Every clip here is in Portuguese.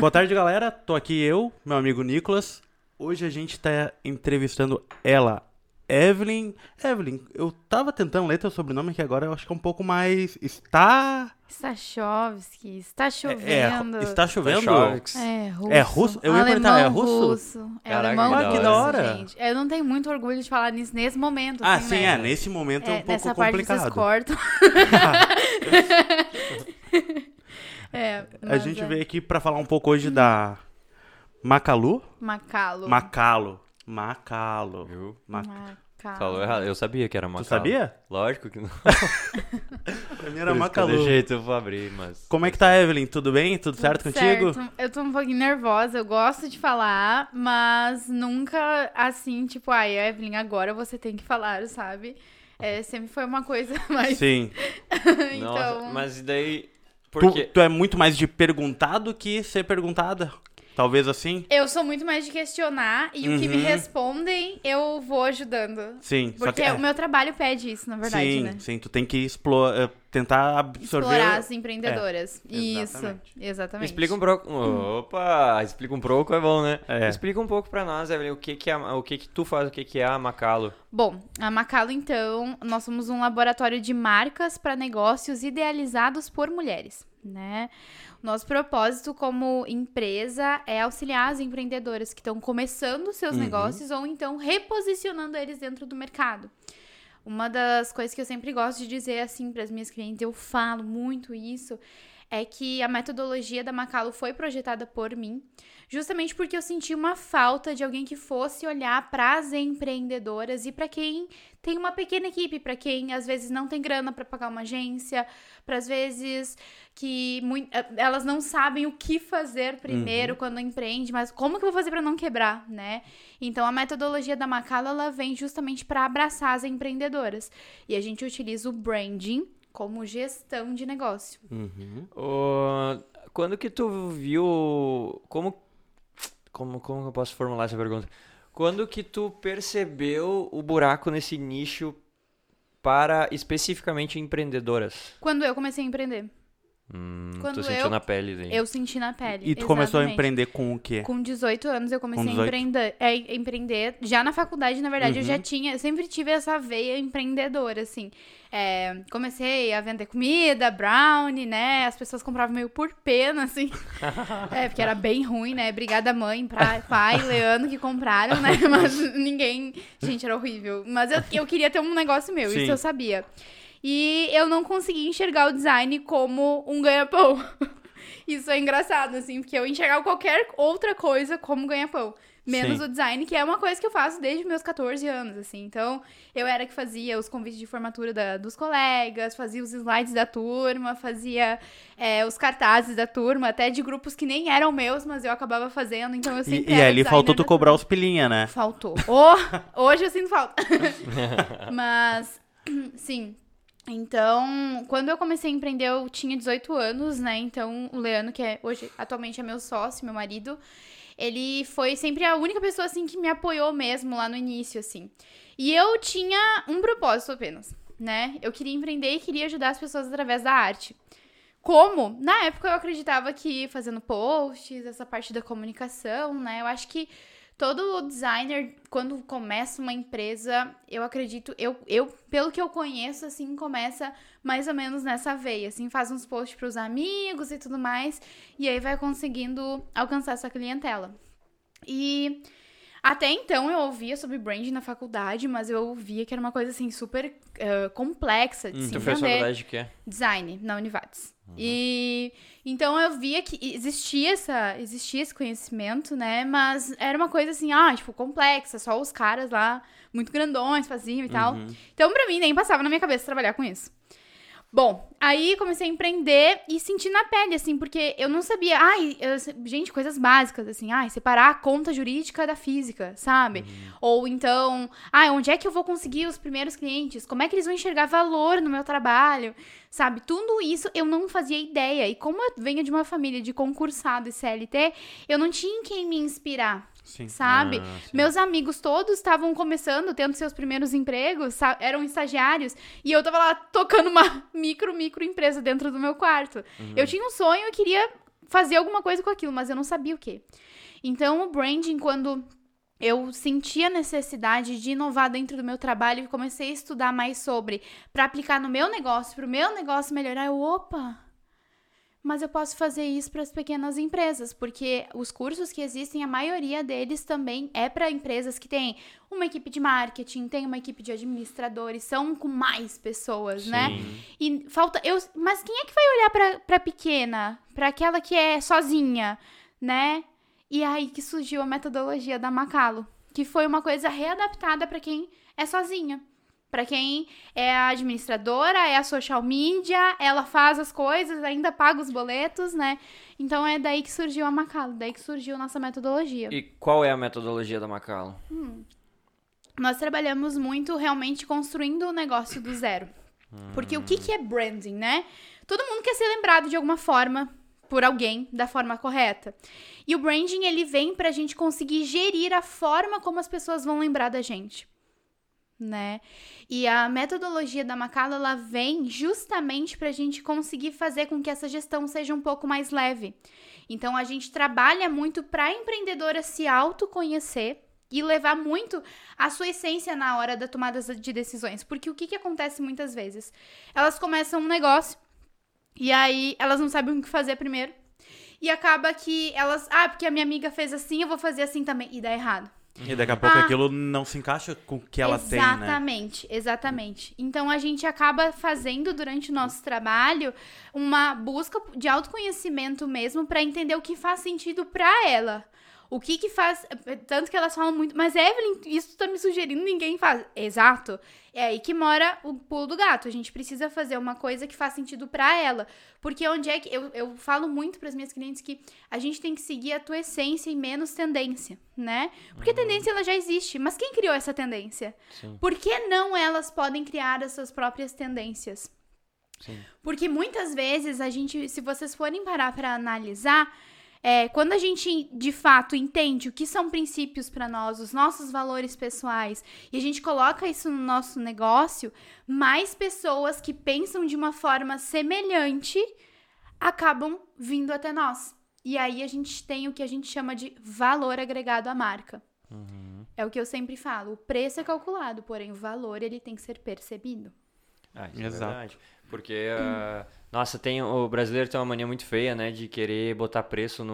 Boa tarde, galera. Tô aqui eu, meu amigo Nicolas. Hoje a gente tá entrevistando ela, Evelyn. Evelyn, eu tava tentando ler teu sobrenome que agora eu acho que é um pouco mais. Está. Stachovski, está É, chovendo. está chovendo? Stachovski. É russo. É russo? Eu ia perguntar, é Alemão russo? É Caraca, alemão que da russo, hora. gente. Eu não tenho muito orgulho de falar nisso nesse momento. Ah, assim, sim, né? é. Nesse momento é, um É, pouco nessa parte complicado. vocês cortam. é, A gente é. veio aqui pra falar um pouco hoje da Macalu. Macalo. Macalo. Macalo. Viu? Ma- Macalo. Falou errado. Eu sabia que era Macalo. Tu sabia? Lógico que não. Pra mim era Por isso que eu Macalu. pra abrir, mas... Como é que tá, Evelyn? Tudo bem? Tudo certo contigo? Certo. Eu tô um pouquinho nervosa, eu gosto de falar, mas nunca assim, tipo, ai, Evelyn, agora você tem que falar, sabe? É, sempre foi uma coisa mais. Sim. então. Nossa, mas e daí... Tu, Porque... tu é muito mais de perguntar do que ser perguntada. Talvez assim? Eu sou muito mais de questionar e o que me Uhum. respondem eu vou ajudando. Sim. só Porque que, é, o meu trabalho pede isso, na verdade, sim, né? sim. Tu tem que explorar, tentar absorver. Explorar as empreendedoras. É, isso, exatamente. exatamente. Explica um pouco. Opa, explica um pouco é bom, né? É. Explica um pouco pra nós, Evelyn, o que que é, a- o que que tu faz, o que que é a Macalo. Bom, a Macalo, então, nós somos um laboratório de marcas para negócios idealizados por mulheres, né? Nosso propósito como empresa é auxiliar as empreendedoras que estão começando seus Uhum. negócios ou então reposicionando eles dentro do mercado. Uma das coisas que eu sempre gosto de dizer assim para as minhas clientes, eu falo muito isso, é que a metodologia da Macalo foi projetada por mim, justamente porque eu senti uma falta de alguém que fosse olhar para as empreendedoras e para quem tem uma pequena equipe, para quem às vezes não tem grana para pagar uma agência, para às vezes que eh, elas não sabem o que fazer primeiro quando empreende, mas como que eu vou fazer para não quebrar, né? Então a metodologia da Macalo ela vem justamente para abraçar as empreendedoras. E a gente utiliza o branding como gestão de negócio. Uhum. Ô, quando que tu viu. Como, como. Como que eu posso formular essa pergunta? Quando que tu percebeu o buraco nesse nicho para especificamente empreendedoras? Quando eu comecei a empreender, Hum, Quando tu sentiu eu- na pele daí. eu senti na pele. E tu começou a exatamente. empreender com o quê? Com 18 anos eu comecei Com a 18? empreender, é, empreender. Já na faculdade, na verdade, eu já Uhum. tinha, eu sempre tive essa veia empreendedora, assim. É, comecei a vender comida, brownie, né? As pessoas compravam meio por pena, assim. é, porque era bem ruim, né? Obrigada, mãe, pra, pai, Leandro, que compraram, né? Mas ninguém. Gente, era horrível. Mas eu, eu queria ter um negócio meu, Sim. isso eu sabia. E eu não conseguia enxergar o design como um ganha-pão. Isso é engraçado, assim, porque eu enxergava qualquer outra coisa como ganha-pão. Menos Sim. o design, que é uma coisa que eu faço desde meus 14 anos, assim. Então, eu era que fazia os convites de formatura da- dos colegas, fazia os slides da turma, fazia é, os cartazes da turma, até de grupos que nem eram meus, mas eu acabava fazendo. Então, eu E, sempre e era ali faltou tu cobrar turma. os pilinha, né? Faltou. Oh, hoje eu sinto falta. Mas, sim. Então, quando eu comecei a empreender, eu tinha 18 anos, né? Então, o Leandro, que é hoje, atualmente é meu sócio, meu marido, ele foi sempre a única pessoa, assim, que me apoiou mesmo lá no início, assim. E eu tinha um propósito apenas, né? Eu queria empreender e queria ajudar as pessoas através da arte. Como? Na época eu acreditava que fazendo posts, essa parte da comunicação, né? Eu acho que todo designer, quando começa uma empresa, eu acredito, eu, eu pelo que eu conheço, assim, começa mais ou menos nessa veia, assim, faz uns posts pros amigos e tudo mais, e aí vai conseguindo alcançar essa clientela. E até então eu ouvia sobre branding na faculdade, mas eu ouvia que era uma coisa, assim, super eh, complexa de Hum, se tu fez entender faculdade de quê? design na Univates. E então eu via que existia essa, existia esse conhecimento, né? Mas era uma coisa assim, ah, tipo, complexa, só os caras lá muito grandões faziam e tal. Uhum. Então, pra mim, nem passava na minha cabeça trabalhar com isso. Bom, aí comecei a empreender e senti na pele, assim, porque eu não sabia. Ai, eu- gente, coisas básicas, assim, ai, separar a conta jurídica da física, sabe? Ou então, ai, onde é que eu vou conseguir os primeiros clientes? Como é que eles vão enxergar valor no meu trabalho? Sabe? Tudo isso eu não fazia ideia. E como eu venho de uma família de concursado e CLT, eu não tinha em quem me inspirar Sim. sabe? Ah. Meus amigos todos estavam começando, tendo seus primeiros empregos, eram estagiários, e eu tava lá tocando uma micro, micro empresa dentro do meu quarto. Uhum. Eu tinha um sonho, eu queria fazer alguma coisa com aquilo, mas eu não sabia o que. Então, o branding, quando eu senti a necessidade de inovar dentro do meu trabalho e comecei a estudar mais sobre para aplicar no meu negócio, para o meu negócio melhorar, eu, opa, mas eu posso fazer isso para as pequenas empresas, porque os cursos que existem, a maioria deles também é para empresas que têm uma equipe de marketing, tem uma equipe de administradores, são com mais pessoas, né? Sim. né? E falta eu, mas quem é que vai olhar para pequena, para aquela que é sozinha, né? E aí que surgiu a metodologia da Macalo, que foi uma coisa readaptada para quem é sozinha. Para quem é a administradora, é a social media, ela faz as coisas, ainda paga os boletos, né? Então é daí que surgiu a Macalo, daí que surgiu a nossa metodologia. E qual é a metodologia da Macalo? Hum. Nós trabalhamos muito realmente construindo o negócio do zero. Hum. Porque o que, que é branding, né? Todo mundo quer ser lembrado de alguma forma por alguém da forma correta. E o branding, ele vem pra gente conseguir gerir a forma como as pessoas vão lembrar da gente. Né? E a metodologia da Macala, ela vem justamente para a gente conseguir fazer com que essa gestão seja um pouco mais leve. Então, a gente trabalha muito para a empreendedora se autoconhecer e levar muito a sua essência na hora da tomada de decisões. Porque o que, que acontece muitas vezes? Elas começam um negócio e aí elas não sabem o que fazer primeiro. E acaba que elas, ah, porque a minha amiga fez assim, eu vou fazer assim também. E dá errado. E daqui a pouco ah, aquilo não se encaixa com o que ela tem, né? Exatamente, exatamente. Então a gente acaba fazendo durante o nosso trabalho uma busca de autoconhecimento mesmo para entender o que faz sentido para ela. O que que faz. Tanto que elas falam muito. Mas, Evelyn, isso tá me sugerindo, ninguém faz. Exato. É aí que mora o pulo do gato. A gente precisa fazer uma coisa que faz sentido para ela. Porque onde é que. Eu, eu falo muito para as minhas clientes que a gente tem que seguir a tua essência e menos tendência, né? Porque uhum. tendência ela já existe. Mas quem criou essa tendência? Sim. Por que não elas podem criar as suas próprias tendências? Sim. Porque muitas vezes a gente, se vocês forem parar para analisar, é, quando a gente de fato entende o que são princípios para nós, os nossos valores pessoais, e a gente coloca isso no nosso negócio, mais pessoas que pensam de uma forma semelhante acabam vindo até nós. E aí a gente tem o que a gente chama de valor agregado à marca. Uhum. É o que eu sempre falo. O preço é calculado, porém o valor ele tem que ser percebido. Ah, isso é Exato. é verdade. Porque uh, nossa, tem, o brasileiro tem uma mania muito feia, né? De querer botar preço no,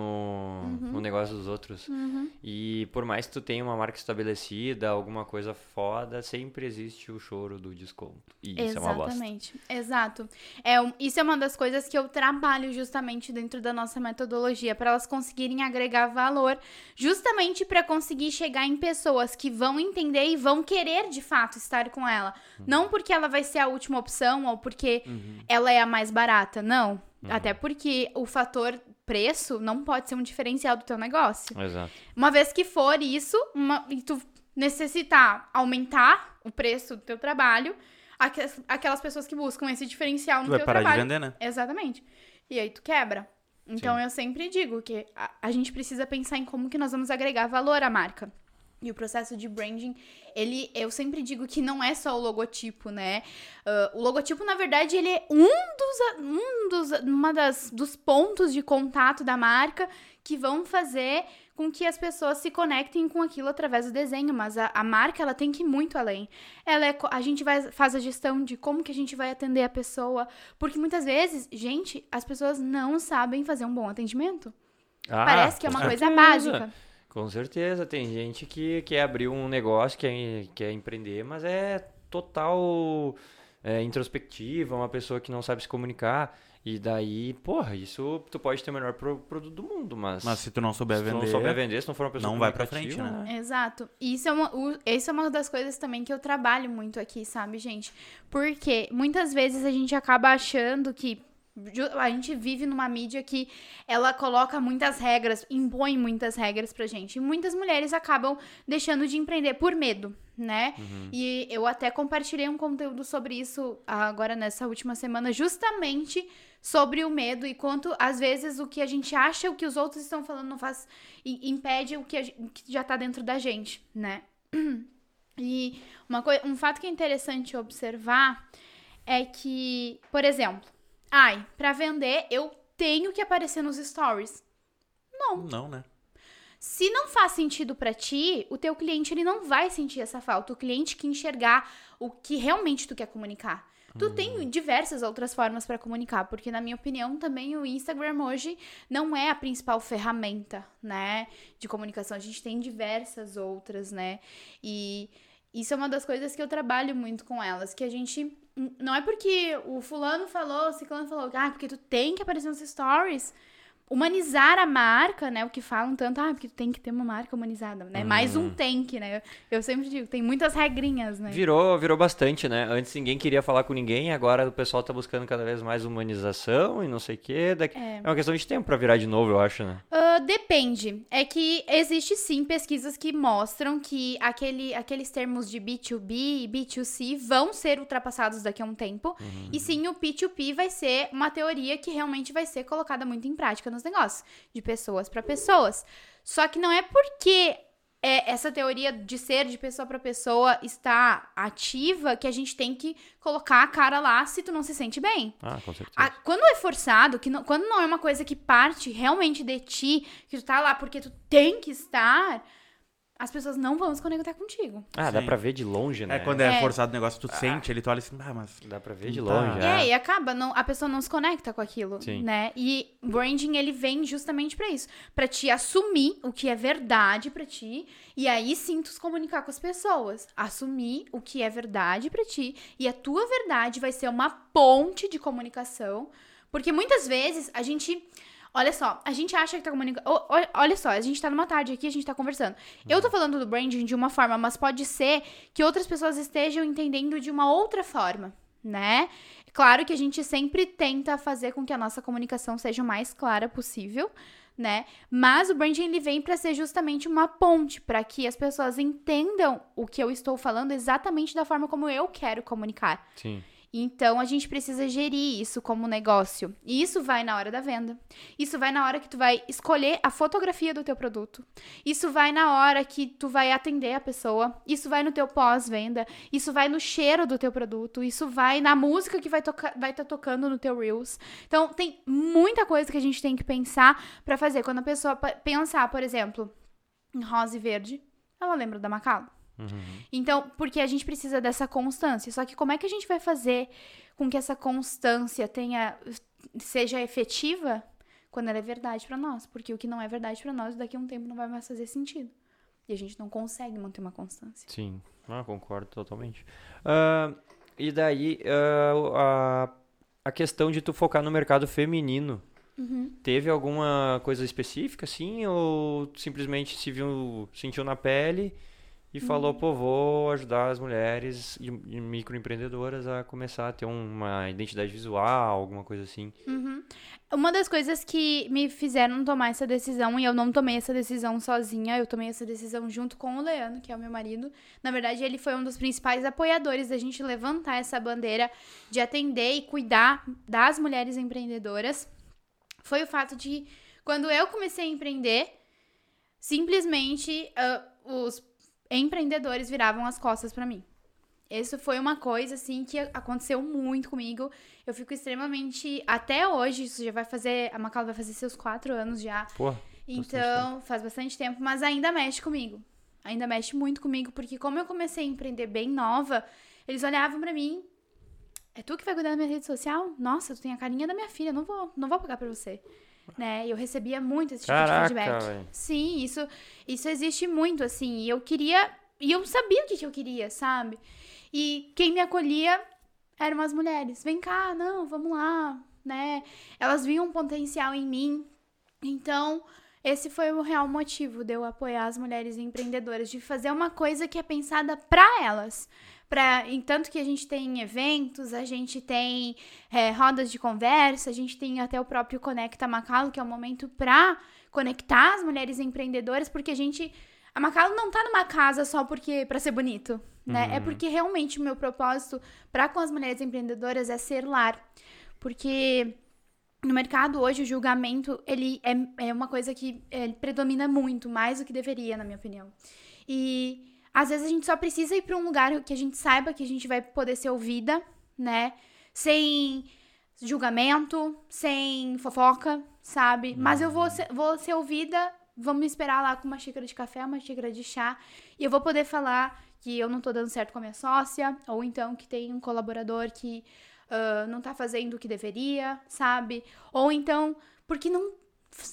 uhum. no negócio dos outros. Uhum. E por mais que tu tenha uma marca estabelecida, alguma coisa foda, sempre existe o choro do desconto. E Exatamente. isso é uma bosta. Exatamente. Exato. É, isso é uma das coisas que eu trabalho justamente dentro da nossa metodologia, para elas conseguirem agregar valor, justamente para conseguir chegar em pessoas que vão entender e vão querer de fato estar com ela. Uhum. Não porque ela vai ser a última opção ou porque uhum. ela é a mais barata barata. Não. Uhum. Até porque o fator preço não pode ser um diferencial do teu negócio. Exato. Uma vez que for isso, uma, e tu necessitar aumentar o preço do teu trabalho, aquelas pessoas que buscam esse diferencial no tu teu vai parar trabalho. De vender, né? Exatamente. E aí tu quebra. Então Sim. eu sempre digo que a, a gente precisa pensar em como que nós vamos agregar valor à marca. E o processo de branding, ele, eu sempre digo que não é só o logotipo, né? Uh, o logotipo, na verdade, ele é um dos, um dos, uma das, dos pontos de contato da marca que vão fazer com que as pessoas se conectem com aquilo através do desenho, mas a, a marca ela tem que ir muito além. Ela é, a gente vai faz a gestão de como que a gente vai atender a pessoa, porque muitas vezes, gente, as pessoas não sabem fazer um bom atendimento. Ah, Parece que é uma coisa básica. Com certeza, tem gente que quer abrir um negócio, quer, quer empreender, mas é total é, introspectiva, uma pessoa que não sabe se comunicar. E daí, porra, isso tu pode ter o melhor produto do mundo, mas. Mas se tu não souber vender. Se tu não souber vender, se não for uma pessoa Não vai pra frente, né? né? Exato. E isso é, uma, o, isso é uma das coisas também que eu trabalho muito aqui, sabe, gente? Porque muitas vezes a gente acaba achando que a gente vive numa mídia que ela coloca muitas regras, impõe muitas regras pra gente. E muitas mulheres acabam deixando de empreender por medo, né? Uhum. E eu até compartilhei um conteúdo sobre isso agora nessa última semana, justamente sobre o medo e quanto às vezes o que a gente acha, o que os outros estão falando não faz impede o que, o que já tá dentro da gente, né? E uma um fato que é interessante observar é que, por exemplo, Ai, para vender, eu tenho que aparecer nos stories. Não. Não, né? Se não faz sentido pra ti, o teu cliente ele não vai sentir essa falta. O cliente que enxergar o que realmente tu quer comunicar. Tu tem diversas outras formas pra comunicar, porque na minha opinião também o Instagram hoje não é a principal ferramenta, né, de comunicação. A gente tem diversas outras, né? E isso é uma das coisas que eu trabalho muito com elas, que a gente não é porque o fulano falou, o ciclano falou, ah, porque tu tem que aparecer nos stories humanizar a marca, né? O que falam tanto, ah, porque tem que ter uma marca humanizada, né? Uhum. Mais um tem que, né? Eu sempre digo, tem muitas regrinhas, né? Virou, virou bastante, né? Antes ninguém queria falar com ninguém, agora o pessoal tá buscando cada vez mais humanização e não sei o quê. Daqui... É. é uma questão de tempo pra virar de novo, eu acho, né? Uh, depende. É que existe sim pesquisas que mostram que aquele, aqueles termos de B2B e B2C vão ser ultrapassados daqui a um tempo. Uhum. E sim, o P2P vai ser uma teoria que realmente vai ser colocada muito em prática nos negócios, de pessoas para pessoas. Só que não é porque é, essa teoria de ser de pessoa para pessoa está ativa que a gente tem que colocar a cara lá se tu não se sente bem. Ah, com certeza. A, quando é forçado, que não, quando não é uma coisa que parte realmente de ti, que tu tá lá porque tu tem que estar, as pessoas não vão se conectar contigo. Ah, dá Sim. pra ver de longe, né? É quando é, É. forçado o negócio, tu sente, ele tu olha assim, ah, mas. Dá pra ver de Tá. longe, É, é. e acaba, não, a pessoa não se conecta com aquilo, Sim. né? E branding, ele vem justamente pra isso. Pra te assumir o que é verdade pra ti, e aí sim tu se comunicar com as pessoas. Assumir o que é verdade pra ti, e a tua verdade vai ser uma ponte de comunicação, porque muitas vezes a gente... Olha só, a gente acha que tá comunicando. Olha só, a gente tá numa tarde aqui, a gente tá conversando. Eu tô falando do branding de uma forma, mas pode ser que outras pessoas estejam entendendo de uma outra forma, né? Claro que a gente sempre tenta fazer com que a nossa comunicação seja o mais clara possível, né? Mas o branding ele vem para ser justamente uma ponte para que as pessoas entendam o que eu estou falando exatamente da forma como eu quero comunicar. Sim. Então a gente precisa gerir isso como negócio. E isso vai na hora da venda. Isso vai na hora que tu vai escolher a fotografia do teu produto. Isso vai na hora que tu vai atender a pessoa. Isso vai no teu pós-venda. Isso vai no cheiro do teu produto. Isso vai na música que vai estar vai tá tocando no teu Reels. Então tem muita coisa que a gente tem que pensar pra fazer. Quando a pessoa pensar, por exemplo, em rosa e verde, ela lembra da Macau. Uhum. Então, porque a gente precisa dessa constância. Só que como é que a gente vai fazer com que essa constância tenha seja efetiva quando ela é verdade pra nós? Porque o que não é verdade pra nós daqui a um tempo não vai mais fazer sentido. E a gente não consegue manter uma constância. Sim, ah, concordo totalmente. Ah, e daí, ah, a, a questão de tu focar no mercado feminino, Uhum. teve alguma coisa específica, assim, ou simplesmente se viu, sentiu na pele e falou, Uhum. pô, vou ajudar as mulheres e, e microempreendedoras a começar a ter uma identidade visual, alguma coisa assim. Uhum. Uma das coisas que me fizeram tomar essa decisão, e eu não tomei essa decisão sozinha, eu tomei essa decisão junto com o Leandro, que é o meu marido. Na verdade, ele foi um dos principais apoiadores da gente levantar essa bandeira de atender e cuidar das mulheres empreendedoras. Foi o fato de, quando eu comecei a empreender, simplesmente ah, os empreendedores viravam as costas pra mim. Isso foi uma coisa, assim, que aconteceu muito comigo. Eu fico extremamente. Até hoje, isso já vai fazer. A Macau vai fazer seus quatro anos já. Pô, Então, faz bastante tempo, mas ainda mexe comigo. Ainda mexe muito comigo, porque como eu comecei a empreender bem nova, eles olhavam pra mim. É tu que vai cuidar da minha rede social? Nossa, tu tem a carinha da minha filha, não vou, não vou pagar pra você. Né? Eu recebia muito esse tipo Caraca, de feedback. velho. Sim, isso, isso existe muito, assim. E eu queria. E eu sabia o que, que eu queria, sabe? E quem me acolhia eram as mulheres. Vem cá, não, vamos lá, né? Elas viam um potencial em mim. Então, esse foi o real motivo de eu apoiar as mulheres empreendedoras, de fazer uma coisa que é pensada para elas. Pra, em tanto que a gente tem eventos, a gente tem é, rodas de conversa, a gente tem até o próprio Conecta Macalo, que é um momento para conectar as mulheres empreendedoras, porque a gente. A Macalo não tá numa casa só porque para ser bonito, né? É porque realmente o meu propósito para com as mulheres empreendedoras é ser lar. Porque no mercado hoje o julgamento ele é, é uma coisa que é, predomina muito, mais do que deveria, na minha opinião. E às vezes a gente só precisa ir para um lugar que a gente saiba que a gente vai poder ser ouvida, né? Sem julgamento, sem fofoca, sabe? Mas eu vou ser, vou ser ouvida, vamos me esperar lá com uma xícara de café, uma xícara de chá, e eu vou poder falar que eu não tô dando certo com a minha sócia, ou então que tem um colaborador que uh, não tá fazendo o que deveria, sabe? Ou então, porque não,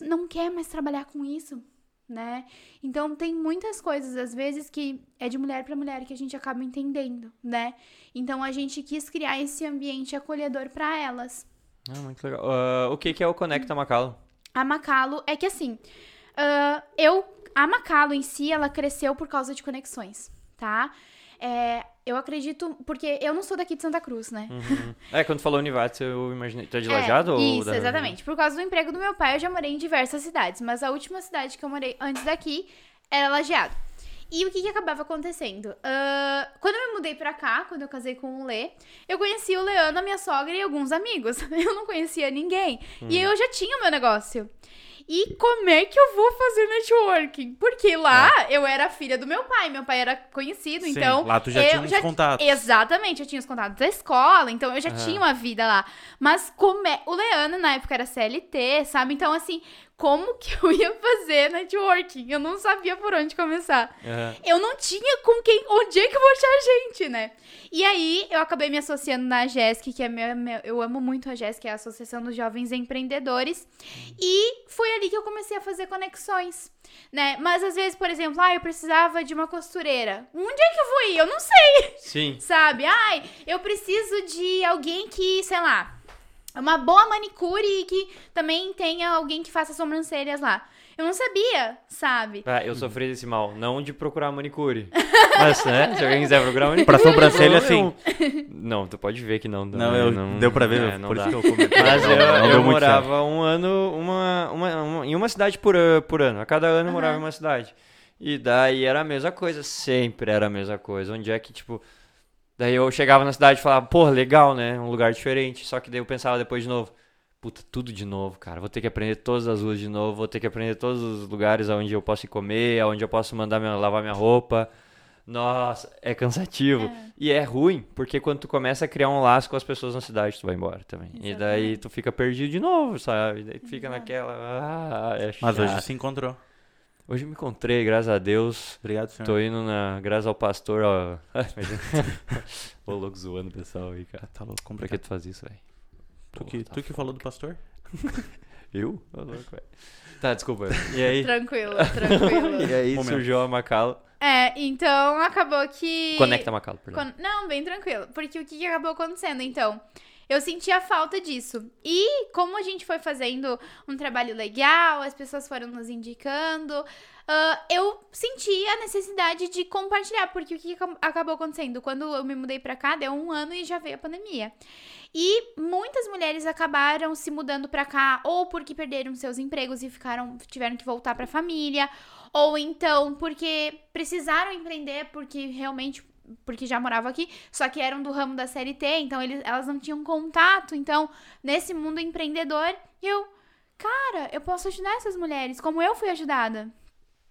não quer mais trabalhar com isso, né? Então tem muitas coisas às vezes que é de mulher para mulher que a gente acaba entendendo, né? Então a gente quis criar esse ambiente acolhedor para elas. Ah, muito legal. Uh, o que que é o Conecta Macalo? A Macalo é que assim, uh, eu a Macalo em si ela cresceu por causa de conexões, tá? É, eu acredito, porque eu não sou daqui de Santa Cruz, né? Uhum. É, quando falou Univates, eu imaginei. Tu é de Lajado é, ou Isso, exatamente. Por causa do emprego do meu pai, eu já morei em diversas cidades, mas a última cidade que eu morei antes daqui era Lajeado. E o que, que acabava acontecendo? Uh, quando eu me mudei pra cá, quando eu casei com o Lê, eu conheci o Leandro, a minha sogra e alguns amigos. Eu não conhecia ninguém. Hum. E eu já tinha o meu negócio. E como é que eu vou fazer networking? Porque lá é. eu era filha do meu pai, meu pai era conhecido, Sim, então. Lá tu já tinha os contatos. Exatamente, eu tinha os contatos da escola, então eu já tinha uma vida lá. Mas como é. O Leandro, na época, era CLT, sabe? Então, assim, como que eu ia fazer networking. Eu não sabia por onde começar. Uhum. Eu não tinha com quem, onde é que eu vou achar gente, né? E aí eu acabei me associando na GESC, que é meu, eu amo muito a GESC, é a Associação dos Jovens Empreendedores. E foi ali que eu comecei a fazer conexões, né? Mas às vezes, por exemplo, ah, eu precisava de uma costureira. Onde é que eu vou ir? Eu não sei. Sim. Sabe? Ai, eu preciso de alguém que, sei lá, uma boa manicure e que também tenha alguém que faça sobrancelhas lá. Eu não sabia, sabe? Ah, eu sofri desse mal. Não de procurar manicure. Mas, né? Se alguém quiser procurar manicure. Pra sobrancelha, sim. Não, tu pode ver que não. Não, eu, não deu pra ver, é, não por dá. isso que eu comentei. Mas eu, não, eu morava um ano, uma, uma, uma, em uma cidade por, por ano. A cada ano eu morava em uma cidade. E daí era a mesma coisa, sempre era a mesma coisa. Onde é que, tipo Daí eu chegava na cidade e falava, pô, legal, né? Um lugar diferente. Só que daí eu pensava depois de novo, puta, tudo de novo, cara. Vou ter que aprender todas as ruas de novo, vou ter que aprender todos os lugares onde eu posso ir comer, onde eu posso mandar minha, lavar minha roupa. Nossa, é cansativo. É. E é ruim, porque quando tu começa a criar um laço com as pessoas na cidade, tu vai embora também. Exatamente. E daí tu fica perdido de novo, sabe? Daí tu fica Exato. naquela. Ah, é Mas hoje se encontrou. Hoje me encontrei, graças a Deus. Obrigado, senhor. Tô indo na. Graças ao pastor, ó. Ô, louco zoando o pessoal aí, cara. Tá louco, Como Pra que tu faz isso, velho? Tu, que, tá tu que falou do pastor? Eu? Ô, louco, velho. Tá, desculpa. E aí? tranquilo, tranquilo. e aí Momento. surgiu a Macalo. É, então acabou que. Conecta Macalo, perdão. Con... Não, bem tranquilo. Porque o que acabou acontecendo, então? Eu sentia falta disso. E como a gente foi fazendo um trabalho legal, as pessoas foram nos indicando, uh, eu senti a necessidade de compartilhar, porque o que acabou acontecendo? Quando eu me mudei pra cá, deu um ano e já veio a pandemia. E muitas mulheres acabaram se mudando para cá ou porque perderam seus empregos e ficaram tiveram que voltar para a família, ou então porque precisaram empreender porque realmente porque já moravam aqui, só que eram do ramo da CLT, então eles, elas não tinham contato. Então, nesse mundo empreendedor, eu, cara, eu posso ajudar essas mulheres, como eu fui ajudada.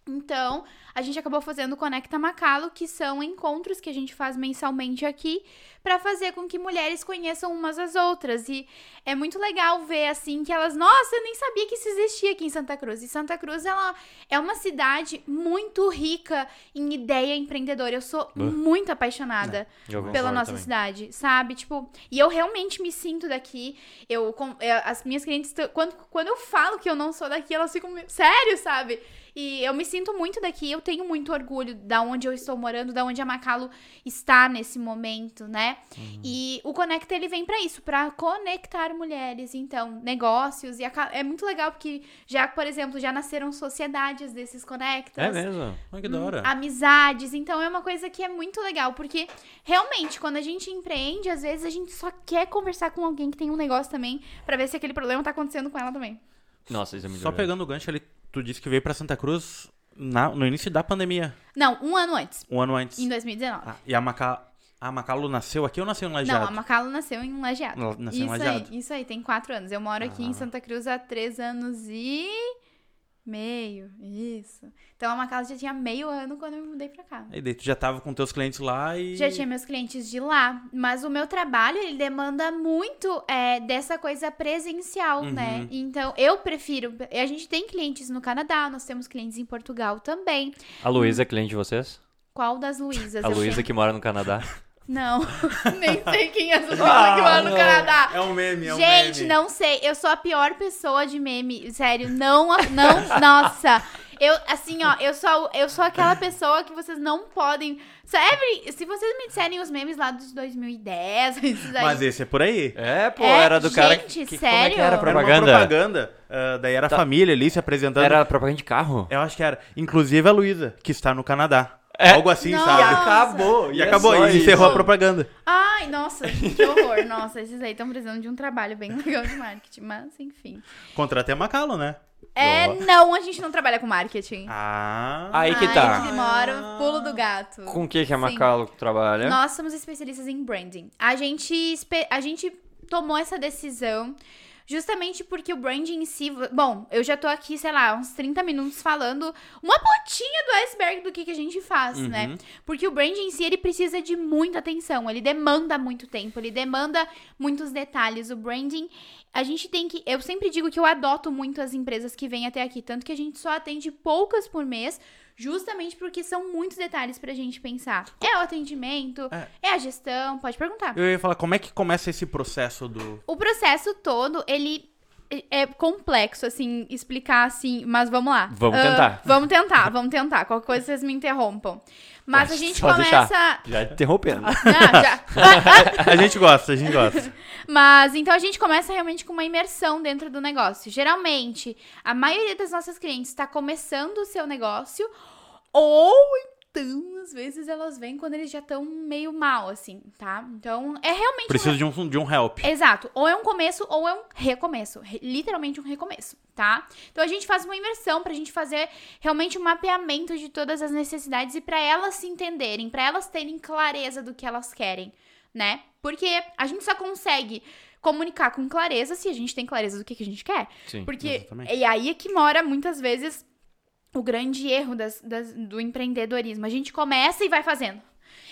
Então, a gente acabou fazendo o Conecta Macalo, que são encontros que a gente faz mensalmente aqui, para fazer com que mulheres conheçam umas às outras. E é muito legal ver assim que elas, nossa, eu nem sabia que isso existia aqui em Santa Cruz. E Santa Cruz ela é uma cidade muito rica em ideia empreendedora. Eu sou uh. muito apaixonada é, pela nossa também. cidade, sabe? Tipo, e eu realmente me sinto daqui. Eu é, as minhas clientes quando quando eu falo que eu não sou daqui, elas ficam sério, sabe? E eu me sinto muito daqui, eu tenho muito orgulho da onde eu estou morando, da onde a Macalo está nesse momento, né? Uhum. E o Conecta ele vem para isso, para conectar mulheres, então, negócios e a, é muito legal porque já, por exemplo, já nasceram sociedades desses Conectas. É mesmo? Olha que da hora. Amizades, então é uma coisa que é muito legal, porque realmente quando a gente empreende, às vezes a gente só quer conversar com alguém que tem um negócio também, para ver se aquele problema tá acontecendo com ela também. Nossa, isso é muito Só legal. pegando o gancho ali, tu disse que veio para Santa Cruz na, no início da pandemia. Não, um ano antes. Um ano antes. Em 2019. Ah, e a Maca... A Macalo nasceu aqui ou nasceu em Lajeado? Não, a Macalo nasceu em Lajeado. Nasceu isso em Lajeado. Aí, isso aí, tem quatro anos. Eu moro aqui ah. em Santa Cruz há três anos e... Meio, isso. Então a Macau já tinha meio ano quando eu me mudei pra cá. E daí tu já tava com teus clientes lá e. Já tinha meus clientes de lá. Mas o meu trabalho, ele demanda muito é, dessa coisa presencial, né? Uhum. Então eu prefiro. A gente tem clientes no Canadá, nós temos clientes em Portugal também. A Luísa é cliente de vocês? Qual das Luísas? A Luísa que mora no Canadá. Não, nem sei quem é essa Ah, que mora no não. Canadá. É um meme, é um Gente, meme. não sei. Eu sou a pior pessoa de meme. Sério, não. não nossa. Eu, assim, ó, eu sou, eu sou aquela pessoa que vocês não podem. Sabe, se vocês me disserem os memes lá dos 2010, esses aí. Mas esse é por aí. É, pô, É, era do cara. gente, que, Como é que sério? era a Era uma propaganda? propaganda. ah, daí era a Tá. família ali se apresentando. Era propaganda de carro? Eu acho que era. Inclusive a Luísa, que está no Canadá. É. Algo assim, Nossa. sabe? acabou. E acabou, e encerrou a propaganda. Ai, nossa, que horror. Nossa, esses aí estão precisando de um trabalho bem legal de marketing. Mas, enfim. Contratei a Macalo, né? É, Ó. não, a gente não trabalha com marketing. Ah. Aí que tá. demora, pulo do gato. Com o que que a Sim. Macalo trabalha? Nós somos especialistas em branding. A gente, a gente tomou essa decisão justamente porque o branding em si. Bom, eu já tô aqui, sei lá, uns 30 minutos falando uma pontinha do iceberg do que, que a gente faz, Uhum. né? Porque o branding em si, ele precisa de muita atenção, ele demanda muito tempo, ele demanda muitos detalhes. O branding, a gente tem que. Eu sempre digo que eu adoto muito as empresas que vêm até aqui, tanto que a gente só atende poucas por mês. Justamente porque são muitos detalhes pra gente pensar. É o atendimento, É. é, a gestão, pode perguntar. Eu ia falar, como é que começa esse processo do. O processo todo, ele é complexo, assim, explicar assim, mas vamos lá. Vamos Ah, tentar. vamos tentar, vamos tentar. Qualquer coisa vocês me interrompam. Mas a gente Só deixar. começa. Já interrompendo. Não, já. A gente gosta, a gente gosta. Mas então a gente começa realmente com uma imersão dentro do negócio. Geralmente, a maioria das nossas clientes está começando o seu negócio, ou então, às vezes, elas vêm quando eles já estão meio mal, assim, tá? Então, é realmente. Preciso de um, de um help. Exato. Ou é um começo ou é um recomeço. Re- literalmente um recomeço, tá? Então a gente faz uma imersão pra gente fazer realmente um mapeamento de todas as necessidades e pra elas se entenderem, pra elas terem clareza do que elas querem, né? Porque a gente só consegue comunicar com clareza se a gente tem clareza do que, que a gente quer. Sim. Porque exatamente. e aí é que mora muitas vezes o grande erro das, das- do empreendedorismo. A gente começa e vai fazendo.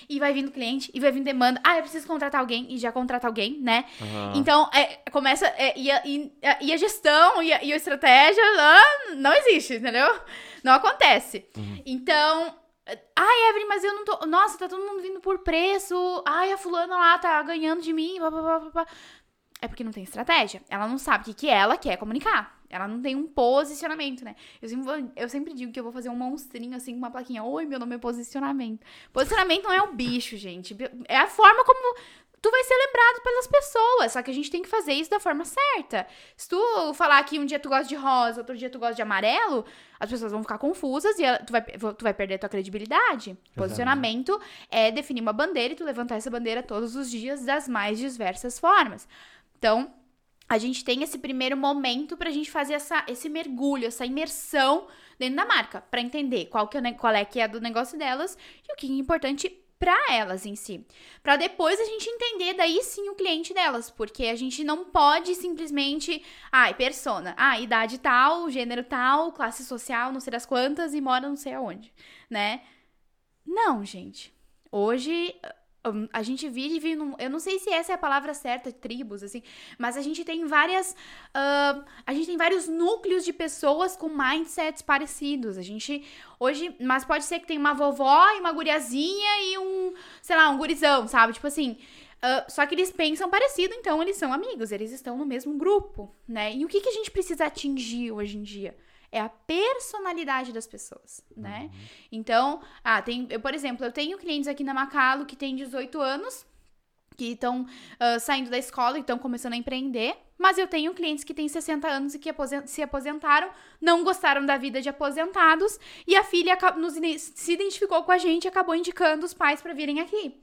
E vai vindo cliente, e vai vindo demanda. Ah, eu preciso contratar alguém, e já contrata alguém, né? Aham. Então, é, começa. é, e, a, e, a- e a gestão e a, e a estratégia ah, não existe, entendeu? Não acontece. Então. Ai, Evelyn, mas eu não tô. Nossa, tá todo mundo vindo por preço. Ai, a fulana lá tá ganhando de mim. Pá, pá, pá, pá. É porque não tem estratégia. Ela não sabe o que, que ela quer comunicar. Ela não tem um posicionamento, né? Eu sempre, vou- eu sempre digo que eu vou fazer um monstrinho assim com uma plaquinha. Oi, meu nome é posicionamento. Posicionamento não é o bicho, gente. É a forma como tu vai ser lembrado pelas pessoas. Só que a gente tem que fazer isso da forma certa. Se tu falar que um dia tu gosta de rosa, outro dia tu gosta de amarelo, as pessoas vão ficar confusas e tu vai, tu vai perder a tua credibilidade. Posicionamento é definir uma bandeira e tu levantar essa bandeira todos os dias das mais diversas formas. Então, a gente tem esse primeiro momento pra gente fazer essa, esse mergulho, essa imersão dentro da marca, pra entender qual, que é, qual é que é do negócio delas e o que é importante pra elas em si. Pra depois a gente entender daí sim o cliente delas, porque a gente não pode simplesmente, ai, persona, ah, idade tal, gênero tal, classe social, não sei das quantas e mora não sei aonde, né? Não, gente. Hoje a gente vive num. Eu não sei se essa é a palavra certa, tribos, assim, mas a gente tem várias. ahn, a gente tem vários núcleos de pessoas com mindsets parecidos. A gente. Hoje. Mas pode ser que tenha uma vovó e uma guriazinha e um. Sei lá, um gurizão, sabe? Tipo assim. ah, só que eles pensam parecido, então eles são amigos, eles estão no mesmo grupo, né? E o que, que a gente precisa atingir hoje em dia? É a personalidade das pessoas, né? Então, ah, tem, eu, por exemplo, eu tenho clientes aqui na Macalo que têm 18 anos, que estão ah, saindo da escola e estão começando a empreender, mas eu tenho clientes que têm 60 anos e que aposen- se aposentaram, não gostaram da vida de aposentados, e a filha nos se identificou com a gente e acabou indicando os pais para virem aqui.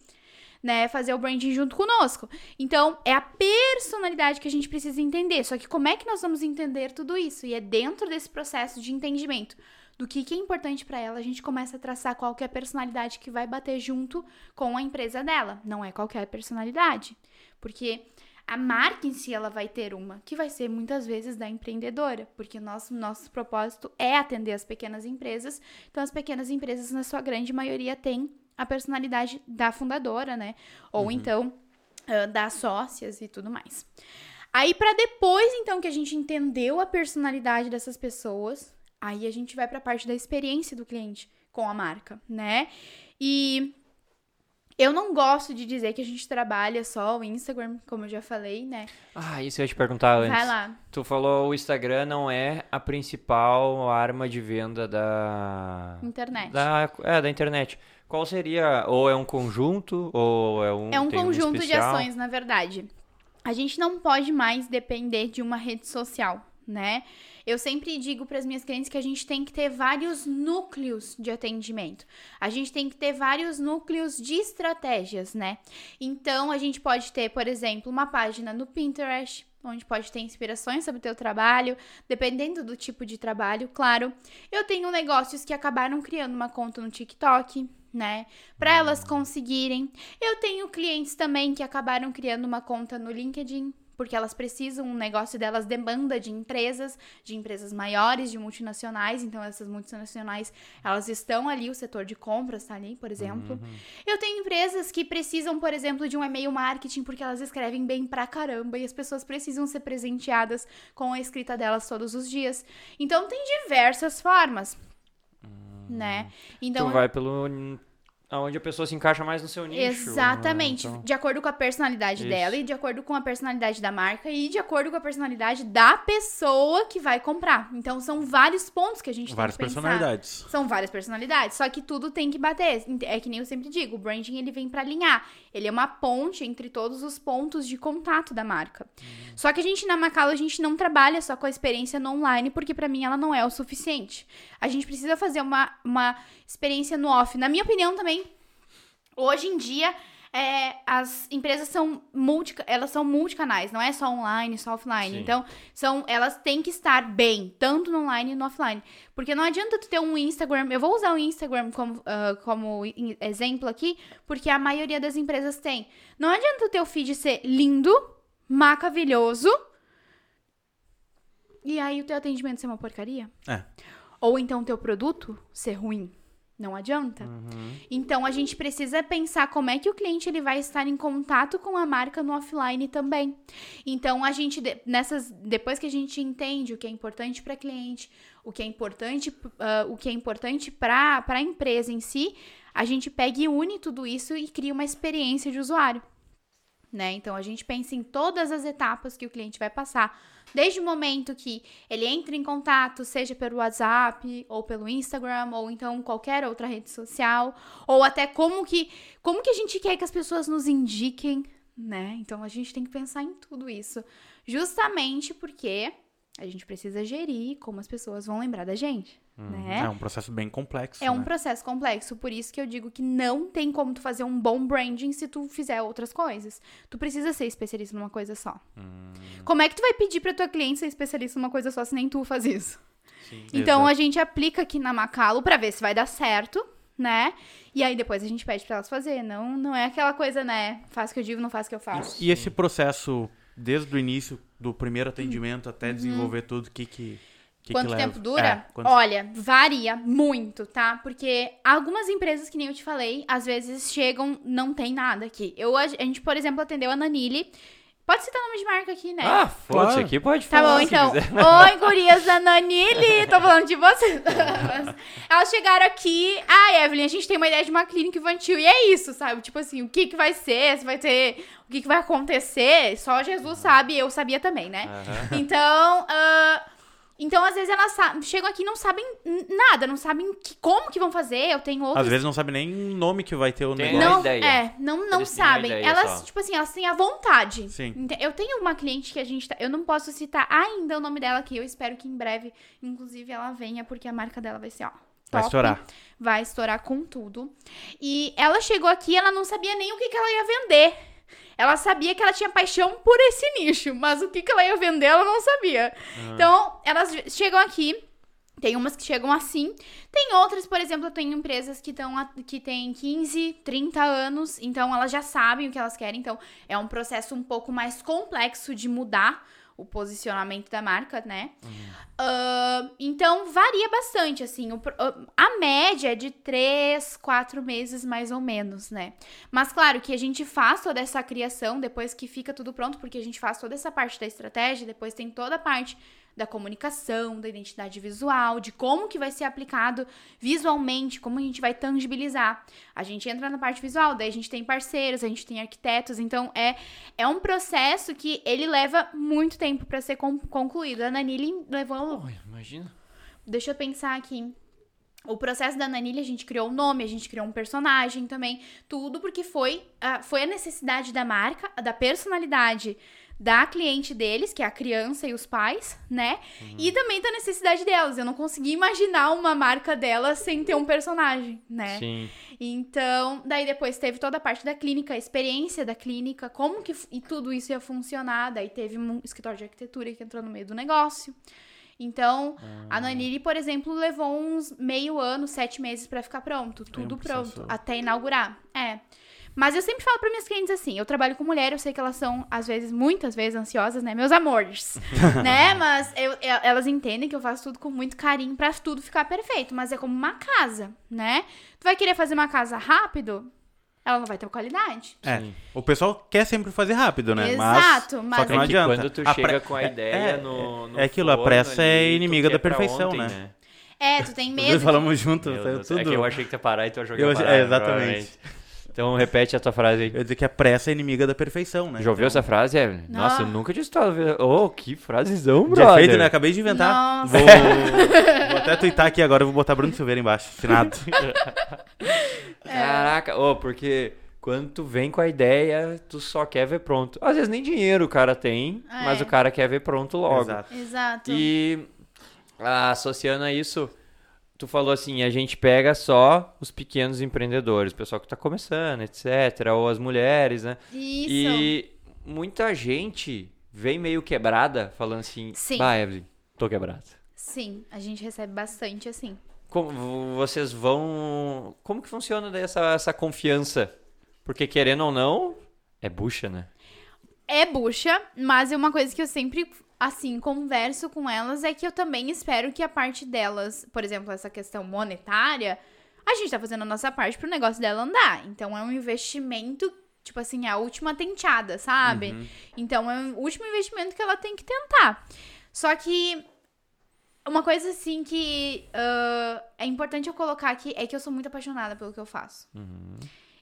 Né, fazer o branding junto conosco. Então, é a personalidade que a gente precisa entender. Só que como é que nós vamos entender tudo isso? E é dentro desse processo de entendimento do que, que é importante para ela, a gente começa a traçar qual que é a personalidade que vai bater junto com a empresa dela. Não é qualquer personalidade. Porque A marca em si, ela vai ter uma, que vai ser muitas vezes da empreendedora, porque nosso, nosso propósito é atender as pequenas empresas. Então, as pequenas empresas, na sua grande maioria, têm a personalidade da fundadora, né? Ou então, uh, das sócias e tudo mais. Aí, para depois, então, que a gente entendeu a personalidade dessas pessoas, aí a gente vai para a parte da experiência do cliente com a marca, né? E eu não gosto de dizer que a gente trabalha só o Instagram, como eu já falei, né? Ah, isso eu ia te perguntar antes. Vai lá. Tu falou o Instagram não é a principal arma de venda da. Internet. Da, é, da internet. Qual seria? Ou é um conjunto? Ou é um. É um conjunto de ações, na verdade. A gente não pode mais depender de uma rede social, né? Eu sempre digo para as minhas clientes que a gente tem que ter vários núcleos de atendimento. A gente tem que ter vários núcleos de estratégias, né? Então, a gente pode ter, por exemplo, uma página no Pinterest, onde pode ter inspirações sobre o teu trabalho, dependendo do tipo de trabalho, claro. Eu tenho negócios que acabaram criando uma conta no TikTok, né? Para elas conseguirem. Eu tenho clientes também que acabaram criando uma conta no LinkedIn, porque elas precisam, um negócio delas demanda de empresas, de empresas maiores, de multinacionais, então essas multinacionais, elas estão ali, o setor de compras tá ali, por exemplo. Eu tenho empresas que precisam, por exemplo, de um e-mail marketing, porque elas escrevem bem pra caramba e as pessoas precisam ser presenteadas com a escrita delas todos os dias. Então tem diversas formas, né? Então Tu vai pelo. Aonde a pessoa se encaixa mais no seu nicho. Exatamente. né? Então, De acordo com a personalidade Isso. dela e de acordo com a personalidade da marca e de acordo com a personalidade da pessoa que vai comprar. Então são vários pontos que a gente Várias tem que pensar. personalidades. São várias personalidades, só que tudo tem que bater. É que nem eu sempre digo, o branding ele vem pra alinhar. Ele é uma ponte entre todos os pontos de contato da marca. Só que a gente na Macalo a gente não trabalha só com a experiência no online, porque pra mim ela não é o suficiente. A gente precisa fazer uma, uma experiência no off. Na minha opinião também, hoje em dia é, as empresas são multi, elas são multicanais, não é só online, só offline. Sim. Então, são, elas têm que estar bem, tanto no online e no offline. Porque não adianta tu ter um Instagram. Eu vou usar o Instagram como, ah, como exemplo aqui, porque a maioria das empresas tem. Não adianta o teu feed ser lindo, maravilhoso, e aí o teu atendimento ser uma porcaria. É. Ou então o teu produto ser ruim. Não adianta. Então a gente precisa pensar como é que o cliente ele vai estar em contato com a marca no offline também. Então a gente nessas depois que a gente entende o que é importante para cliente, o que é importante ah, o que é importante para para a empresa em si, a gente pega e une tudo isso e cria uma experiência de usuário. Né? Então a gente pensa em todas as etapas que o cliente vai passar, desde o momento que ele entra em contato, seja pelo WhatsApp ou pelo Instagram ou então qualquer outra rede social, ou até como que como que a gente quer que as pessoas nos indiquem, né? Então a gente tem que pensar em tudo isso, justamente porque a gente precisa gerir como as pessoas vão lembrar da gente, né? É um processo bem complexo. É um né? processo complexo, por isso que eu digo que não tem como tu fazer um bom branding se tu fizer outras coisas. Tu precisa ser especialista numa coisa só. Hum. Como é que tu vai pedir pra tua cliente ser especialista numa coisa só se nem tu faz isso? Sim. Então Exato. a gente aplica aqui na Macalo pra ver se vai dar certo, né? E aí depois a gente pede pra elas fazer. Não, não é aquela coisa, né? Faz o que eu digo, não faz o que eu faço. E esse processo, desde o início, do primeiro atendimento até desenvolver tudo, o que que, que Uhum. Quanto que tempo dura? É, quanto- Olha, varia muito, tá? Porque algumas empresas, que nem eu te falei, às vezes chegam, não tem nada aqui. Eu, a gente, por exemplo, atendeu a Nanili. Pode citar nome de marca aqui, né? Ah, foda-se Claro. aqui, pode Tá falar bom, se então. quiser. Oi, gurias da Nanili. Tô falando de vocês. Elas chegaram aqui. Ah, Evelyn, a gente tem uma ideia de uma clínica infantil. E é isso, sabe? Tipo assim, o que que vai ser? Se vai ter... O que que vai acontecer? Só Jesus sabe. Eu sabia também, né? Aham. Então, ah, então às vezes elas chegam aqui e não sabem nada, não sabem que- como que vão fazer. Eu tenho outras Às vezes não sabe nem o nome que vai ter o Tem negócio. não, ideia. é, não, não Eles sabem. Elas, só. tipo assim, elas têm a vontade. Sim. Eu tenho uma cliente que a gente tá, eu não posso citar ainda o nome dela aqui. Eu espero que em breve, inclusive, ela venha, porque a marca dela vai ser, ó. Vai top. estourar. Vai estourar com tudo. E ela chegou aqui, ela não sabia nem o que, que ela ia vender. Ela sabia que ela tinha paixão por esse nicho, mas o que, que ela ia vender, ela não sabia. Então, elas chegam aqui, Tem umas que chegam assim. Tem outras, por exemplo, eu tenho empresas que, tão, que têm 15, 30 anos, então elas já sabem o que elas querem. Então é um processo um pouco mais complexo de mudar o posicionamento da marca, né? Ah, então varia bastante, assim. o a média é de 3, 4 meses mais ou menos, né? Mas claro que a gente faz toda essa criação depois que fica tudo pronto, porque a gente faz toda essa parte da estratégia, depois tem toda a parte da comunicação, da identidade visual, de como que vai ser aplicado visualmente, como a gente vai tangibilizar. A gente entra na parte visual, daí a gente tem parceiros, a gente tem arquitetos, então é, é um processo que ele leva muito tempo para ser con- concluído. A Nanili levou Oi, imagina. Deixa eu pensar aqui. O processo da Nanilha, a gente criou um nome, a gente criou um personagem também. Tudo porque foi, a- foi a necessidade da marca, da personalidade da cliente deles, que é a criança e os pais, né? E também da necessidade delas. Eu não consegui imaginar uma marca delas sem ter um personagem, né? Sim. Então, daí depois teve toda a parte da clínica, a experiência da clínica, como que e tudo isso ia funcionar. Daí teve um escritório de arquitetura que entrou no meio do negócio. Então, a Naniri, por exemplo, levou uns meio ano, sete meses pra ficar pronto, tudo um pronto, até inaugurar. É. Mas eu sempre falo para minhas clientes assim, eu trabalho com mulher, eu sei que elas são, às vezes, muitas vezes ansiosas, né? Meus amores, né? Mas eu- eu- elas entendem que eu faço tudo com muito carinho pra tudo ficar perfeito. Mas é como uma casa, né? Tu vai querer fazer uma casa rápido, ela não vai ter qualidade. É, Sim. o pessoal quer sempre fazer rápido, né? Exato, mas, mas- só que não é que adianta. quando tu A chega pre- com a é- ideia é, no, no é aquilo, a forno pressa é ali, tu inimiga da perfeição, ontem, né? É, tu tem medo. dois falamos junto, Meu saiu Deus, tudo. É que eu achei que tu ia parar e tu ia jogar Eu achei- parar, é, exatamente. Então repete a tua frase aí. Eu ia dizer que a pressa é inimiga da perfeição, né? Já ouviu essa frase, Evelyn? Não. Nossa, eu nunca tinha estado ouvindo. Oh, que frasezão, brother. feito, né? Acabei de inventar. Nossa. Vou, vou até twittar aqui agora, vou botar Bruno Silveira embaixo, assinado. Caraca, oh, porque quando tu vem com a ideia, tu só quer ver pronto. Às vezes nem dinheiro o cara tem, É. mas o cara quer ver pronto logo. Exato. Exato. E ah, associando a isso, tu falou assim, a gente pega só os pequenos empreendedores, o pessoal que tá começando, etc, ou as mulheres, né? Isso. E muita gente vem meio quebrada, falando assim, Sim. bah, Evelyn, tô quebrada. Sim, a gente recebe bastante assim. Como vocês vão... Como que funciona daí essa, essa confiança? Porque querendo ou não, é bucha, né? É bucha, mas é uma coisa que eu sempre, assim, converso com elas é que eu também espero que a parte delas, por exemplo, essa questão monetária, a gente tá fazendo a nossa parte pro negócio dela andar. Então é um investimento, tipo assim, a última tenteada, sabe? Então é o último investimento que ela tem que tentar. Só que uma coisa assim que ah, é importante eu colocar aqui é que eu sou muito apaixonada pelo que eu faço.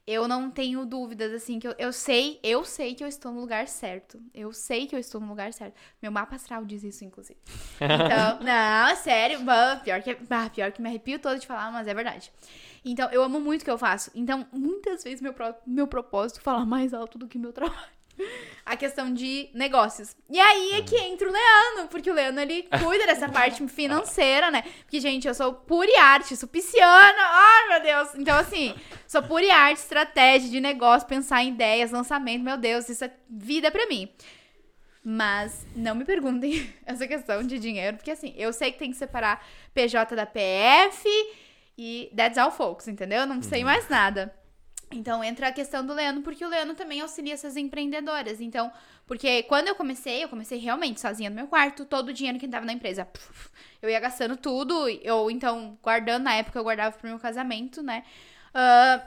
Eu não tenho dúvidas, assim, que eu, eu sei, eu sei que eu estou no lugar certo. Eu sei que eu estou no lugar certo. Meu mapa astral diz isso, inclusive. Então, não, sério, pior que, pior que me arrepio todo de falar, mas é verdade. Então, eu amo muito o que eu faço. Então, muitas vezes meu, pro- meu propósito é falar mais alto do que meu trabalho. A questão de negócios. E aí é que entra o Leandro, porque o Leandro, ele cuida dessa parte financeira, né? Porque, gente, eu sou pura e arte, sou pisciana, ai, meu Deus. Então, assim, sou pura e arte, estratégia de negócio, pensar em ideias, lançamento, meu Deus, isso é vida pra mim. Mas não me perguntem essa questão de dinheiro, porque assim, eu sei que tem que separar PJ da PF e that's all folks, entendeu? Eu não sei mais nada. Então entra a questão do Leandro, porque o Leandro também auxilia essas empreendedoras. Então, porque quando eu comecei, eu comecei realmente sozinha no meu quarto, todo o dinheiro que entrava na empresa, eu ia gastando tudo, ou então guardando, na época eu guardava pro meu casamento, né? Ah,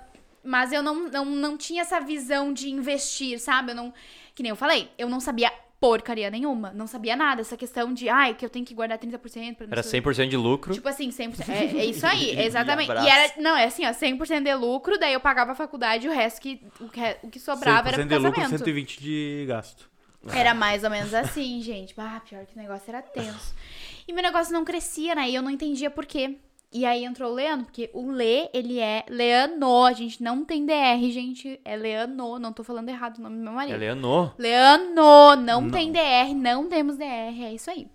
mas eu não, não, não tinha essa visão de investir, sabe? Eu não, que nem eu falei, eu não sabia porcaria nenhuma, não sabia nada. Essa questão de, ai, que eu tenho que guardar 30% pra não Era sei o 100% de lucro. Tipo assim, 100%. É, é isso aí, E exatamente. abraço. E era, não, é assim, ó, 100% de lucro, daí eu pagava a faculdade e o resto que, o que, o que sobrava era 100% pro de lucro, casamento. 120 de gasto. Era mais ou menos assim, gente. Ah, pior que o negócio era tenso. E meu negócio não crescia, né? E eu não entendia por quê. E aí entrou o Leandro, porque o Lê, ele é Leano, a gente não tem DR, gente, é Leano, não tô falando errado o nome do meu marido. É Leonor. Leano, não, tem DR, não temos DR, é isso aí.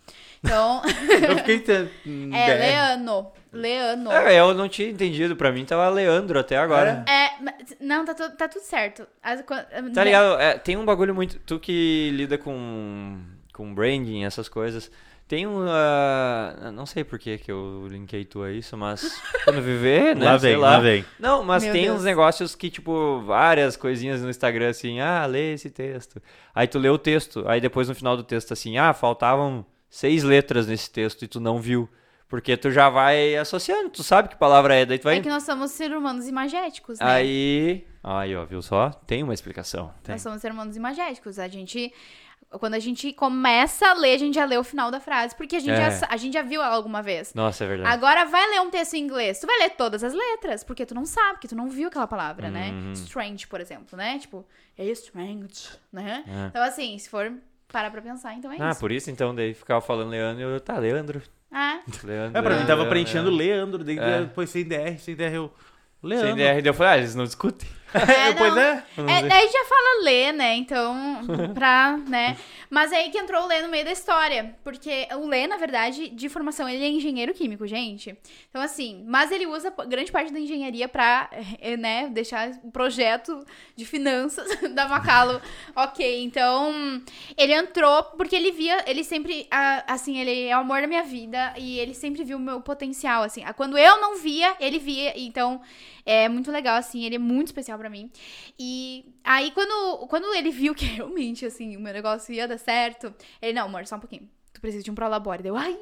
Então, Eu fiquei. te- é é, Leano, Leano. É, eu não tinha entendido. Pra mim tava Leandro até agora. É, mas- não, tá, tá tudo certo. As- quan- Tá ligado? É, tem um bagulho muito. Tu que lida com, com branding, essas coisas. Tem um. Uh, não sei por que, que eu linkei tu a isso, mas quando viver, né? Lá sei vem, lá. lá vem. Não, mas Meu tem Deus. uns negócios que, tipo, várias coisinhas no Instagram assim, ah, lê esse texto. Aí tu lê o texto, aí depois no final do texto assim, ah, faltavam seis letras nesse texto e tu não viu. Porque tu já vai associando, tu sabe que palavra é, daí tu vai. É que nós somos seres humanos imagéticos, né? Aí. Aí, ó, viu só? Tem uma explicação. Tem. Nós somos seres humanos imagéticos. A gente. Quando a gente começa a ler, a gente já lê o final da frase, porque a gente, É. já, a gente já viu ela alguma vez. Nossa, é verdade. Agora vai ler um texto em inglês, tu vai ler todas as letras, porque tu não sabe, porque tu não viu aquela palavra, né? Uhum. Strange, por exemplo, né? Tipo, é strange, né? É. Então, assim, se for parar pra pensar, então é Ah, isso. por isso então, daí ficava falando Leandro e eu, tá, Leandro. Ah, Leandro É, pra mim tava Leandro, preenchendo. Leandro, daí É. depois sem DR, sem DR eu. Leandro. Sem DR, daí eu falei, ah, eles não discutem. É, pois é. É, daí já fala Lê, né? Então, pra, né? Mas é aí que entrou o Lê no meio da história. Porque o Lê, na verdade, de formação, ele é engenheiro químico, gente. Então, assim, mas ele usa grande parte da engenharia pra, eh, né, deixar o projeto de finanças da Macalo ok. Então, ele entrou porque ele via, ele sempre, assim, ele é o amor da minha vida e ele sempre viu o meu potencial, assim. Quando eu não via, ele via. Então, é muito legal, assim, ele é muito especial pra mim. E aí, quando, quando ele viu que realmente, assim, o meu negócio ia dar certo, ele, não, amor, só um pouquinho. Tu precisa de um prolabore. Deu, ai,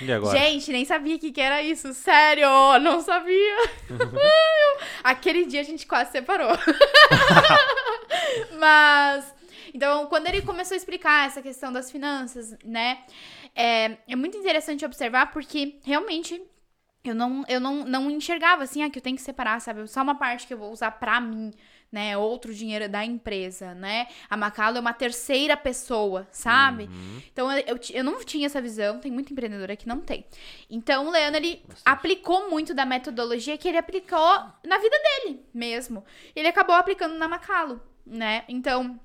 E gente, nem sabia que, que era isso. Sério, não sabia. Aquele dia a gente quase separou. Mas. Então, quando ele começou a explicar essa questão das finanças, né? É, é muito interessante observar porque realmente eu não, eu não, não enxergava assim, ah, que eu tenho que separar, sabe? Só uma parte que eu vou usar pra mim, né? Outro dinheiro da empresa, né? A Macalo é uma terceira pessoa, sabe? Então eu, eu, eu não tinha essa visão, tem muita empreendedora que não tem. Então o Leandro, ele aplicou muito da metodologia que ele aplicou na vida dele mesmo. Ele acabou aplicando na Macalo, né? Então.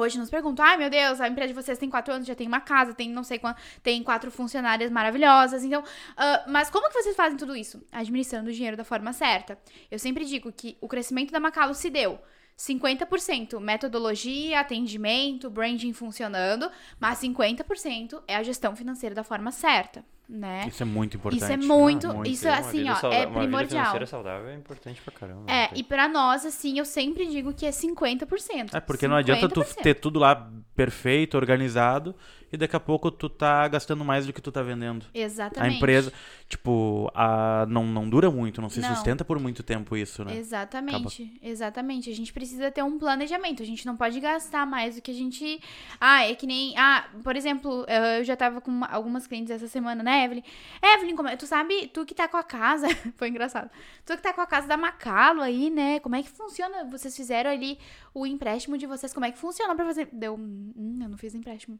Hoje nos perguntam, ai meu Deus, a empresa de vocês tem quatro anos, já tem uma casa, tem não sei quanto, tem quatro funcionárias maravilhosas. Então, ah, mas como que vocês fazem tudo isso? Administrando o dinheiro da forma certa. Eu sempre digo que o crescimento da Macalo se deu 50% metodologia, atendimento, branding funcionando, mas 50% é a gestão financeira da forma certa, né? Isso é muito importante. Isso é muito, Ah, isso Ter uma assim, ó, sauda- é Uma vida primordial. financeira saudável é importante pra caramba. É, né? e pra nós, assim, eu sempre digo que é 50%. É porque não adianta tu 50%. ter tudo lá perfeito, organizado, e daqui a pouco tu tá gastando mais do que tu tá vendendo. Exatamente. A empresa, tipo, a, não, não dura muito, não se Não. sustenta por muito tempo isso, né? Exatamente, exatamente. A gente precisa ter um planejamento. A gente não pode gastar mais do que a gente. Ah, é que nem. Ah, por exemplo, eu já tava com uma- algumas clientes essa semana, né, Evelyn? Evelyn, como é- tu sabe, tu que tá com a casa. Foi engraçado. Tu que tá com a casa da Macalo aí, né? Como é que funciona? Vocês fizeram ali o empréstimo de vocês. Como é que funciona pra fazer? Deu. Hum, eu não fiz empréstimo.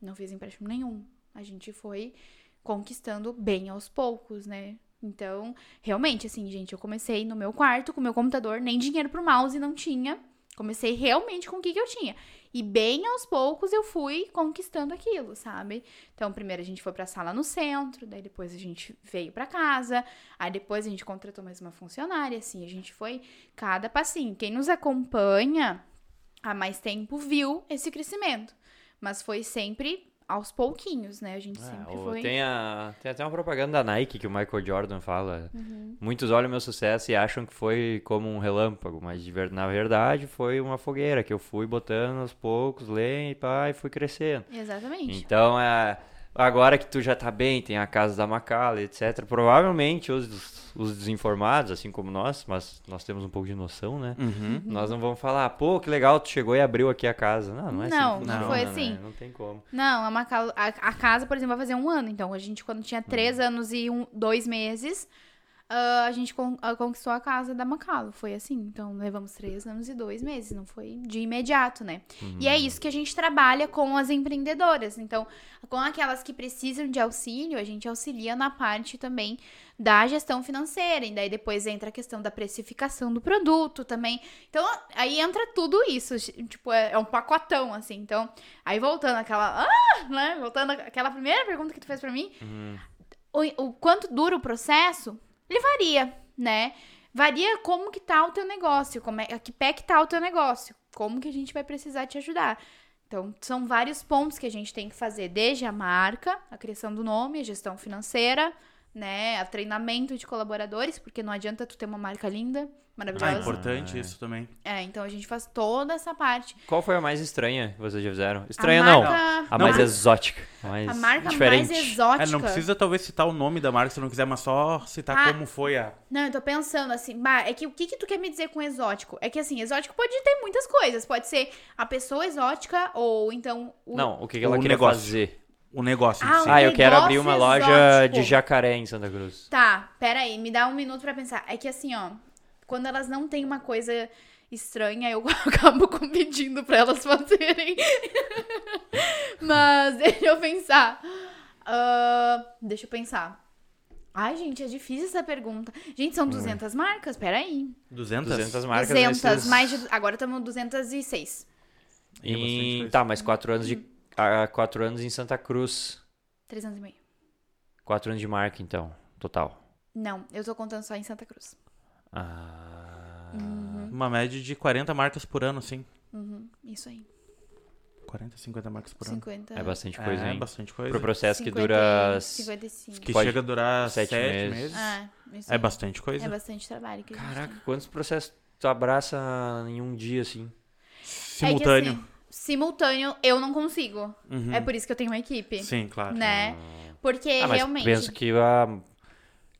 Não fiz empréstimo nenhum. A gente foi conquistando bem aos poucos, né? Então, realmente, assim, gente, eu comecei no meu quarto com meu computador, nem dinheiro pro mouse não tinha. Comecei realmente com o que, que eu tinha. E bem aos poucos eu fui conquistando aquilo, sabe? Então, primeiro a gente foi pra sala no centro, daí depois a gente veio pra casa, aí depois a gente contratou mais uma funcionária, assim, a gente foi cada passinho. Quem nos acompanha há mais tempo viu esse crescimento, mas foi sempre aos pouquinhos, né? A gente É, sempre foi. tem, a, tem até uma propaganda da Nike que o Michael Jordan fala. Uhum. Muitos olham meu sucesso e acham que foi como um relâmpago, mas de ver- na verdade foi uma fogueira que eu fui botando aos poucos, lendo e pá, e fui crescendo. Exatamente. Então, é, agora que tu já tá bem, tem a casa da Macala, etc. Provavelmente os, os desinformados, assim como nós, mas nós temos um pouco de noção, né? Uhum. Nós não vamos falar, pô, que legal, tu chegou e abriu aqui a casa. Não, não é Não, assim. não funciona, foi né? assim. Não tem como. Não, a, Macau- a, a casa, por exemplo, vai fazer um ano. Então, a gente, quando tinha três anos e um, dois meses, ah, a gente con- ah, conquistou a casa da Macalo. Foi assim. Então, levamos três anos e dois meses. Não foi de imediato, né? E é isso que a gente trabalha com as empreendedoras. Então, com aquelas que precisam de auxílio, a gente auxilia na parte também da gestão financeira. E daí depois entra a questão da precificação do produto também. Então, aí entra tudo isso. Tipo, é, é um pacotão, assim. Então, aí voltando àquela. Ah! Né? Voltando àquela primeira pergunta que tu fez pra mim. O, o quanto dura o processo, ele varia, né? Varia como que tá o teu negócio, como é, que pé que tá o teu negócio, como que a gente vai precisar te ajudar. Então, são vários pontos que a gente tem que fazer, desde a marca, a criação do nome, a gestão financeira, né, a treinamento de colaboradores, porque não adianta tu ter uma marca linda, Ah, maravilhosa. importante Ah, é. isso também. É, então a gente faz toda essa parte. Qual foi a mais estranha que vocês já fizeram? A Estranha não. marca- A Não, mais mas- exótica. A mais A marca diferente. mais exótica. É, não precisa talvez citar o nome da marca se não quiser, mas só citar Ah. como foi a. Não, eu tô pensando assim, bah, é que o que que tu quer me dizer com exótico? É que assim, exótico pode ter muitas coisas. Pode ser a pessoa exótica ou então o Não, o que, que ela O queria negócio. fazer? O negócio em Ah, si. o Ah, eu quero abrir uma loja exótico. de jacaré em Santa Cruz. Tá, pera aí, me dá um minuto pra pensar. É que assim, ó, quando elas não têm uma coisa estranha, eu acabo pedindo pra elas fazerem. Mas deixa eu pensar. Ah, deixa eu pensar. Ai, gente, é difícil essa pergunta. Gente, são 200 marcas? Pera aí. 200? 200 marcas 200, nesses- mais de... Agora estamos 206. É bastante Em... coisa. Tá, mas quatro anos de. Ah, quatro anos em Santa Cruz. 3 anos e meio. Quatro anos de marca, então, total. Não, eu tô contando só em Santa Cruz. Ah. Uma média de 40 marcas por ano, sim. Uhum, isso aí. 40, 50 marcas por ano. 50. É bastante coisa, é, hein? bastante coisa. Pro processo que 50 dura. e 55. Que Pode- chega a durar sete 7 meses. meses. É, isso É aí. bastante coisa. É bastante trabalho que a gente Caraca, quantos processos tu abraça em um dia, assim? Simultâneo. É que, assim, simultâneo eu não consigo. Uhum. É por isso que eu tenho uma equipe. Sim, claro. Né? Porque ah, mas realmente. penso que a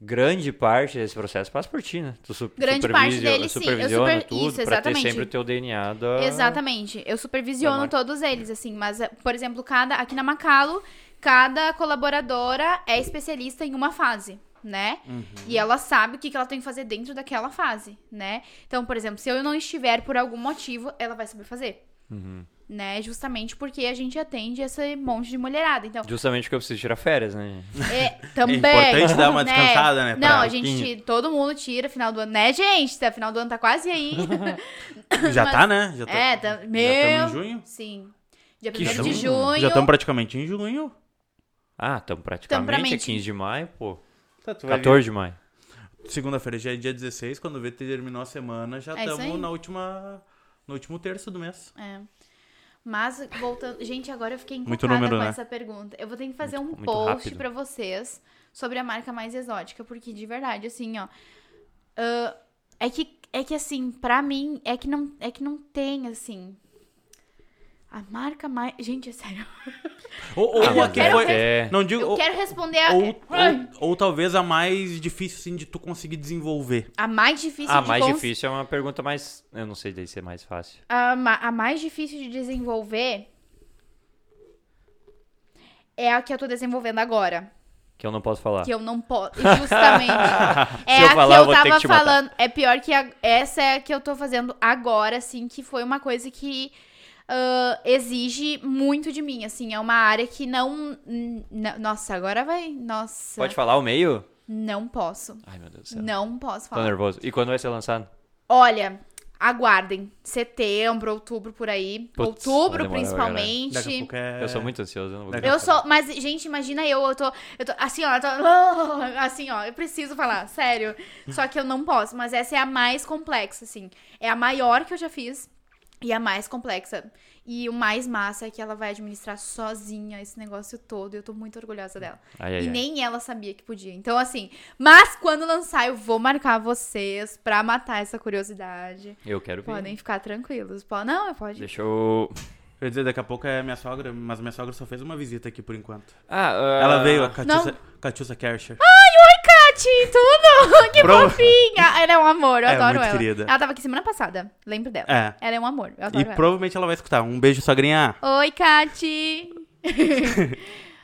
grande parte desse processo passa por ti, né? Tu su Grande parte dele, sim. Eu supervisiona super- tudo isso, pra ter exatamente. sempre o teu DNA da... Exatamente. Eu supervisiono todos eles, assim. Mas, é, por exemplo, cada aqui na Macalo, cada colaboradora é especialista em uma fase. Né? Uhum. E ela sabe o que que ela tem que fazer dentro daquela fase, né? Então, por exemplo, se eu não estiver por algum motivo, ela vai saber fazer, Uhum. Né? Justamente porque a gente atende esse monte de mulherada. Então, Justamente porque eu preciso tirar férias, né? É, também. importante dar uma descansada, né, pra Não, a gente, pouquinho. tira- todo mundo tira final do ano, né, gente? Tá, final do ano tá quase aí. Já Mas- tá, né? Já tá, é, tá, já meu. estamos em junho? Sim. Dia 1 Que de junho? Já estamos praticamente em junho. Ah, estamos praticamente Tampramente. a 15 de maio, pô. Tá, tu vai 14 de maio. Segunda-feira já é dia 16, quando vê terminou a semana, já É estamos aí. na última. No último terço do mês. É. Mas, voltando. Gente, agora eu fiquei número, com né? essa pergunta. Eu vou ter que fazer Muito- um post pra vocês sobre a marca mais exótica, porque de verdade, assim, ó. ah, é que, é que assim, pra mim, é que não, é que não tem, assim. A marca mais. Gente, é sério. Ou, ou Ah, a que é foi. que é- Não digo. Eu ou, quero responder a. ou, ou, ou talvez a mais difícil, assim, de tu conseguir desenvolver. a mais difícil Ah, de mais cons- difícil é uma pergunta mais... Eu não sei daí ser mais fácil. A, ma- a mais difícil de desenvolver é a que eu tô desenvolvendo agora. Que eu não posso falar. Que eu não posso. Justamente. é Se eu a falar, que eu eu vou ter tava que te matar. falando. É pior que a- essa é a que eu tô fazendo agora, assim, que foi uma coisa que ah, exige muito de mim. Assim, é uma área que não. Nossa, agora vai. Nossa. Pode falar o meio? Não posso. Ai, meu Deus do céu. Não posso Tô falar. nervoso. E quando vai ser lançado? Olha, aguardem. Setembro, outubro por aí. Putz, outubro, principalmente. Daqui a pouco é. Eu sou muito ansioso. Eu não vou Eu sou, mas gente, imagina eu, eu tô, eu tô assim, ó, eu tô, assim, ó, eu preciso falar, sério. Só que eu não posso, mas essa é a mais complexa, assim. É a maior que eu já fiz e a mais complexa. E o mais massa é que ela vai administrar sozinha esse negócio todo. E eu tô muito orgulhosa dela. Ai, ai, e ai. nem ela sabia que podia. Então, assim, mas quando lançar, eu vou marcar vocês pra matar essa curiosidade. Eu quero ver. Podem ficar tranquilos. Não, pode. Deixa eu... Eu ia dizer, daqui a pouco é minha sogra, mas minha sogra só fez uma visita aqui por enquanto. Ah, ah, Ela veio, a Catiusa, Catiusa Kersher. Oi, Kati, tudo? Que Pro- fofinha! Ela é um amor, eu É, adoro ela. querida. Ela tava aqui semana passada, lembro dela. É. Ela é um amor, eu E adoro ela. provavelmente ela vai escutar. Um beijo, sogrinha. Oi, Kati!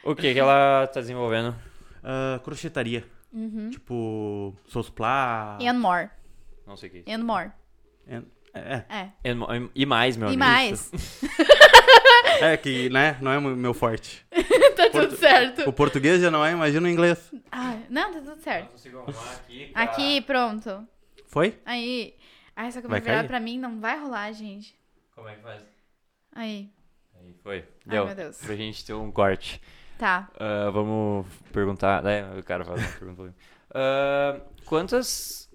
O que que ela tá desenvolvendo? Ah, crochetaria. Uhum. Tipo, Sousplá. And more, Não sei o que é isso. and more. É, é, É. E- E mais, meu E amigo. mais, é que, né, não é o meu forte. tá tudo certo. O português já não é, imagina o inglês. Ai, não, tá tudo certo. consigo arrumar aqui, Aqui, pronto. Foi? Aí. Ai, só que Vai virar cair? pra mim, não vai rolar, gente. Como é que faz? Aí, Aí, foi. Ai, Deu. meu Deus. Pra gente ter um corte. tá. Ah, vamos perguntar. É, o cara faz uma pergunta. Ah, quantas.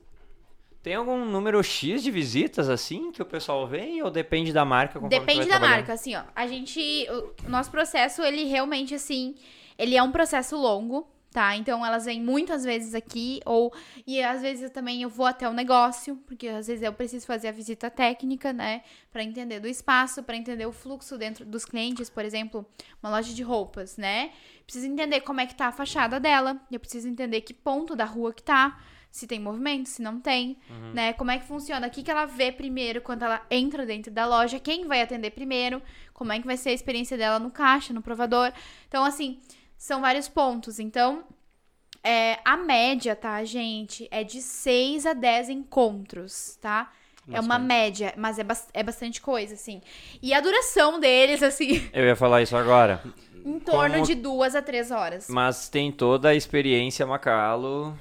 Tem algum número X de visitas assim que o pessoal vem ou depende da marca? Depende da marca, assim, ó. A gente. O nosso processo, ele realmente, assim. Ele é um processo longo, tá? Então elas vêm muitas vezes aqui, ou. E às vezes eu também eu vou até o negócio, porque às vezes eu preciso fazer a visita técnica, né? Pra entender do espaço, pra entender o fluxo dentro dos clientes, por exemplo, uma loja de roupas, né? Preciso entender como é que tá a fachada dela, eu preciso entender que ponto da rua que tá. Se tem movimento, se não tem, né? Como é que funciona? O que, que ela vê primeiro quando ela entra dentro da loja? Quem vai atender primeiro? Como é que vai ser a experiência dela no caixa, no provador? Então, assim, são vários pontos. Então, é, a média, tá, gente? É de 6 a 10 encontros, tá? É uma média, mas é, bas- é bastante coisa, assim. E a duração deles, assim, Eu ia falar isso agora. em torno Como- de duas a três horas. Mas tem toda a experiência Macalo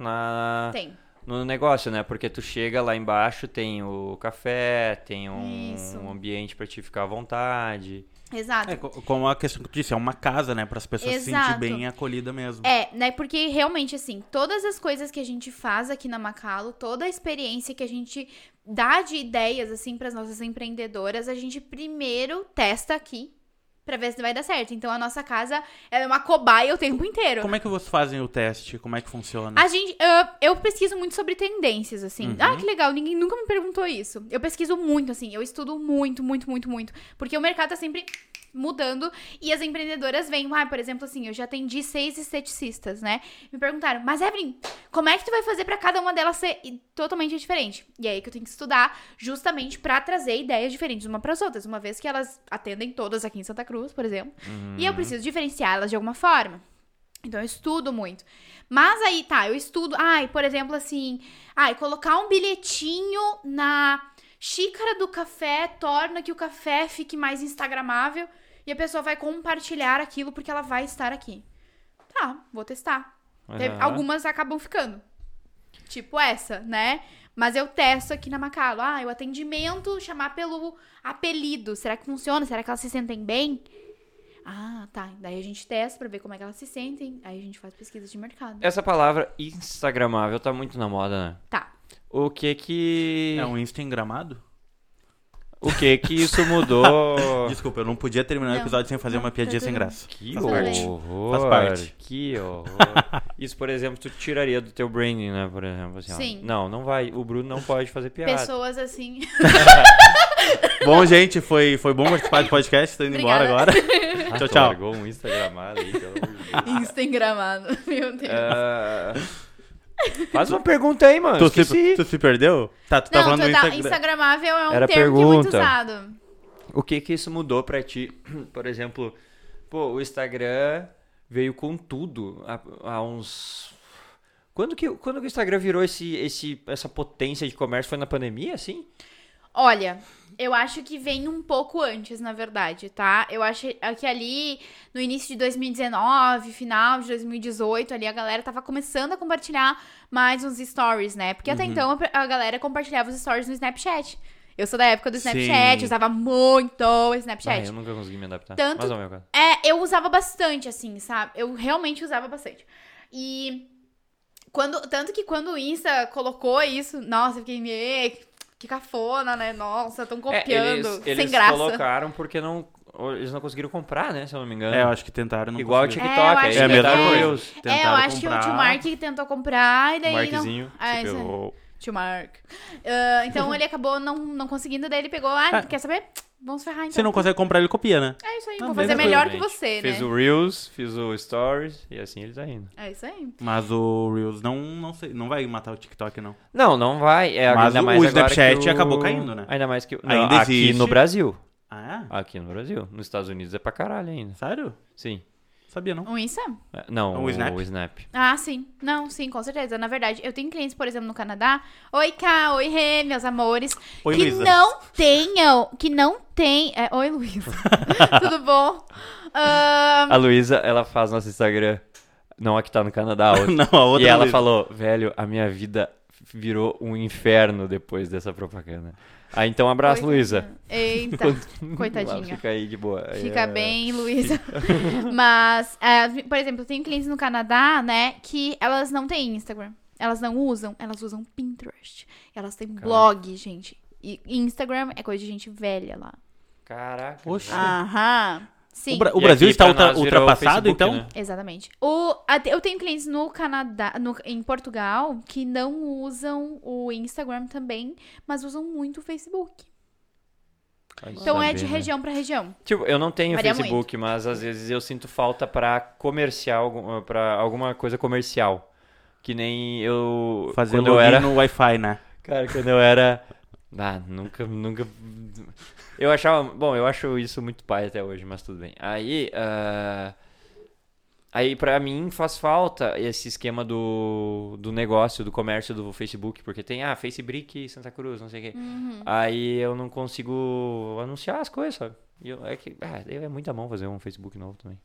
na Tem. no negócio, né? Porque tu chega lá embaixo, tem o café, tem um, um ambiente pra te ficar à vontade. Exato. É, co- como a questão que tu disse, é uma casa, né? Para as pessoas se sentir Exato. bem acolhida mesmo. É, né? Porque realmente, assim, todas as coisas que a gente faz aqui na Macalo, toda a experiência que a gente dá de ideias, assim, para as nossas empreendedoras, a gente primeiro testa aqui pra ver se vai dar certo. Então, a nossa casa é uma cobaia o tempo inteiro. Como é que vocês fazem o teste? Como é que funciona? A gente, ah, eu pesquiso muito sobre tendências, assim. Uhum. Ah, que legal, ninguém nunca me perguntou isso. Eu pesquiso muito, assim, eu estudo muito, muito, muito, muito. Porque o mercado tá sempre mudando e as empreendedoras vêm, ah, por exemplo, assim, eu já atendi seis esteticistas, né? Me perguntaram, mas Evelyn, como é que tu vai fazer pra cada uma delas ser totalmente diferente? E é aí que eu tenho que estudar justamente pra trazer ideias diferentes uma pras outras, uma vez que elas atendem todas aqui em Santa Cruz, por exemplo. E eu preciso diferenciá-las de alguma forma. Então eu estudo muito. Mas aí, tá, eu estudo. Ai, por exemplo, assim. Ai, colocar um bilhetinho na xícara do café torna que o café fique mais instagramável e a pessoa vai compartilhar aquilo porque ela vai estar aqui. Tá, vou testar. Aham. algumas acabam ficando. Tipo essa, né? Mas eu testo aqui na Macalo. Ah, o atendimento, chamar pelo apelido. Será que funciona? Será que elas se sentem bem? Ah, tá. Daí a gente testa pra ver como é que elas se sentem. Aí a gente faz pesquisa de mercado. Essa palavra instagramável tá muito na moda, né? Tá. O que que É um Insta engramado? O que que isso mudou? Desculpa, eu não podia terminar o Não, episódio sem fazer não, uma piadinha tá sem graça. Que Faz parte. horror. Faz parte. Que horror. Isso, por exemplo, tu tiraria do teu branding, né? Por exemplo, assim, ó. Sim. Não, não vai. O Bruno não pode fazer piada. Pessoas assim. Bom, gente, foi, foi bom participar do podcast. Tô indo embora Obrigada. agora. Ah, tchau, tu tchau. largou um Instagramado aí, pelo amor de Deus. Insta engramado. Meu Deus. Ah, Faz uma pergunta aí, mano. Tu se, tu se perdeu? Tá, tu tá Não, falando tu do tá, Instagram. Instagramável é um Era termo que é muito pergunta. usado. O que que isso mudou pra ti? Por exemplo, pô, o Instagram veio com tudo há, há uns... Quando que, quando que o Instagram virou esse, esse, essa potência de comércio? Foi na pandemia, assim? Olha, eu acho que vem um pouco antes, na verdade, tá? Eu acho que ali no início de 2019, final de 2018, ali a galera tava começando a compartilhar mais uns stories, né? Porque Uhum. até então a galera compartilhava os stories no Snapchat. Eu sou da época do Snapchat, Sim. usava muito o Ah, Snapchat. eu nunca consegui me adaptar. Tanto- Mas, meu. É, eu usava bastante, assim, sabe? Eu realmente usava bastante. E quando, tanto que quando o Insta colocou isso, nossa, eu fiquei, "Ê, que cafona, né? Nossa, tão É, copiando, eles, sem eles graça. colocaram porque não, eles não conseguiram comprar, né? Se eu não me engano. É, eu acho que tentaram, não Igual o conseguiram. TikTok, É, eu aí acho É é. coisa. Reels. É, eu acho que o tio. Mark tentou comprar e daí Markzinho, não... Ah, aí. pegou. Tio Mark. Ah, então ele acabou não, não conseguindo, daí ele pegou, ah, Ah. quer saber? Vamos ferrar então. Se não consegue comprar, ele copia, né? É isso aí, Ah, vou fazer melhor que você, Fiz né? o Reels, fiz o Stories e assim eles tá indo. É isso aí. Mas o Reels não, não, sei, não vai matar o TikTok, não. Não, não vai. É, Mas ainda o- mais o Snapchat o- acabou caindo, né? Ainda mais que... Não, Ainda aqui existe. no Brasil. Ah, Aqui no Brasil. Nos Estados Unidos é pra caralho ainda. é? Sério? Sim. Sabia, não. O Insta? É, Não, O o, Snap? o Snap. Ah, sim. Não, sim, com certeza. Na verdade, eu tenho clientes, por exemplo, no Canadá. Oi, Ká, oi, Rê, meus amores. Oi, que Luísa. não tenham, que não tem... é, oi, Luísa. Tudo bom? Ahn, A Luísa, ela faz nosso Instagram. Não a que tá no Canadá, a outra. Não, a outra e ela Luísa. falou, velho, a minha vida virou um inferno depois dessa propaganda. Ah, então um abraço, Luísa. Eita, coitadinha. Fica aí de boa. Fica é, bem, Luísa. Mas, é, por exemplo, eu tenho clientes no Canadá, né, que elas não têm Instagram. elas não usam, elas usam Pinterest. Elas têm blog, gente. E Instagram é coisa de gente velha lá. Caraca. Oxe. cara. Aham. Sim. O, Bra- o Brasil está ultra- ultrapassado, Facebook, então? né? Exatamente. O, eu tenho clientes no Canadá, no- em Portugal, que não usam o Instagram também, mas usam muito o Facebook. Vai Então é de saber, né? região pra região. Tipo, eu não tenho Varia Facebook, mas às vezes eu sinto falta pra comercial, algum- pra alguma coisa comercial. Que nem eu. Fazer login eu era. no Wi-Fi, né? Cara, quando eu era. Ah, nunca, nunca. Eu achava. Bom, eu acho isso muito pai até hoje, mas tudo bem. Aí. ah, Aí, pra mim, faz falta esse esquema do, do negócio, do comércio do Facebook, porque tem, ah, Facebook Santa Cruz, não sei o quê. Uhum. Aí eu não consigo anunciar as coisas, sabe? Eu, é que, ah, é muita mão fazer um Facebook novo também.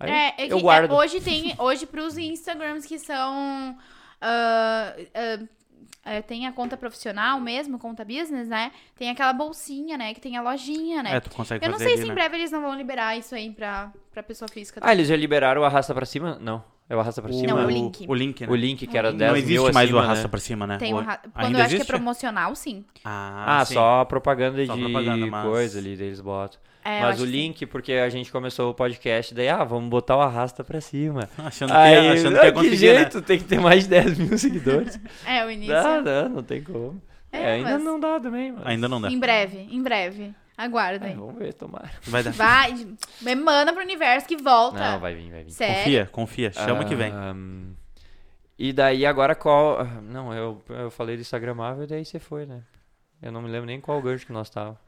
Aí é, é que eu guardo. é, hoje tem, hoje pros Instagrams que são ah, ah, é, tem a conta profissional mesmo, conta business, né? Tem aquela bolsinha, né? Que tem a lojinha, né? É, tu consegue eu não fazer sei ali, se em né? breve eles não vão liberar isso aí pra, pra pessoa física. Ah, eles já liberaram o arrasta pra cima? Não. É o arrasta pra cima? Não, é o link. O link, né? O link que era Não 10 Não mil existe mais o acima, arrasta né? pra cima, né? Tem um ra- Quando Ainda eu acho que é existe? promocional, sim. Ah, Ah, sim. só propaganda Só de propaganda, mas- coisa ali, daí eles botam. É, eu mas acho o que sim. link, porque a gente começou o podcast, daí, ah, vamos botar o arrasta pra cima. Achando que, Aí, achando ah, que ia que conseguir, jeito, tem que ter mais de 10 mil seguidores. É, o início. Não, não, não tem como. É, É, ainda mas- não dá também, mas... né? Ainda não dá. Em breve, em breve. É, Aguardem. vamos ver, tomara. Vai dar. Vai, me manda pro universo que volta. Não, vai vir, vai vir. Sério. Confia, confia. Chama que vem. Ahn, E daí agora qual. ah, Não, eu, eu falei do Instagramável e daí você foi, né? Eu não me lembro nem qual gancho que nós tava.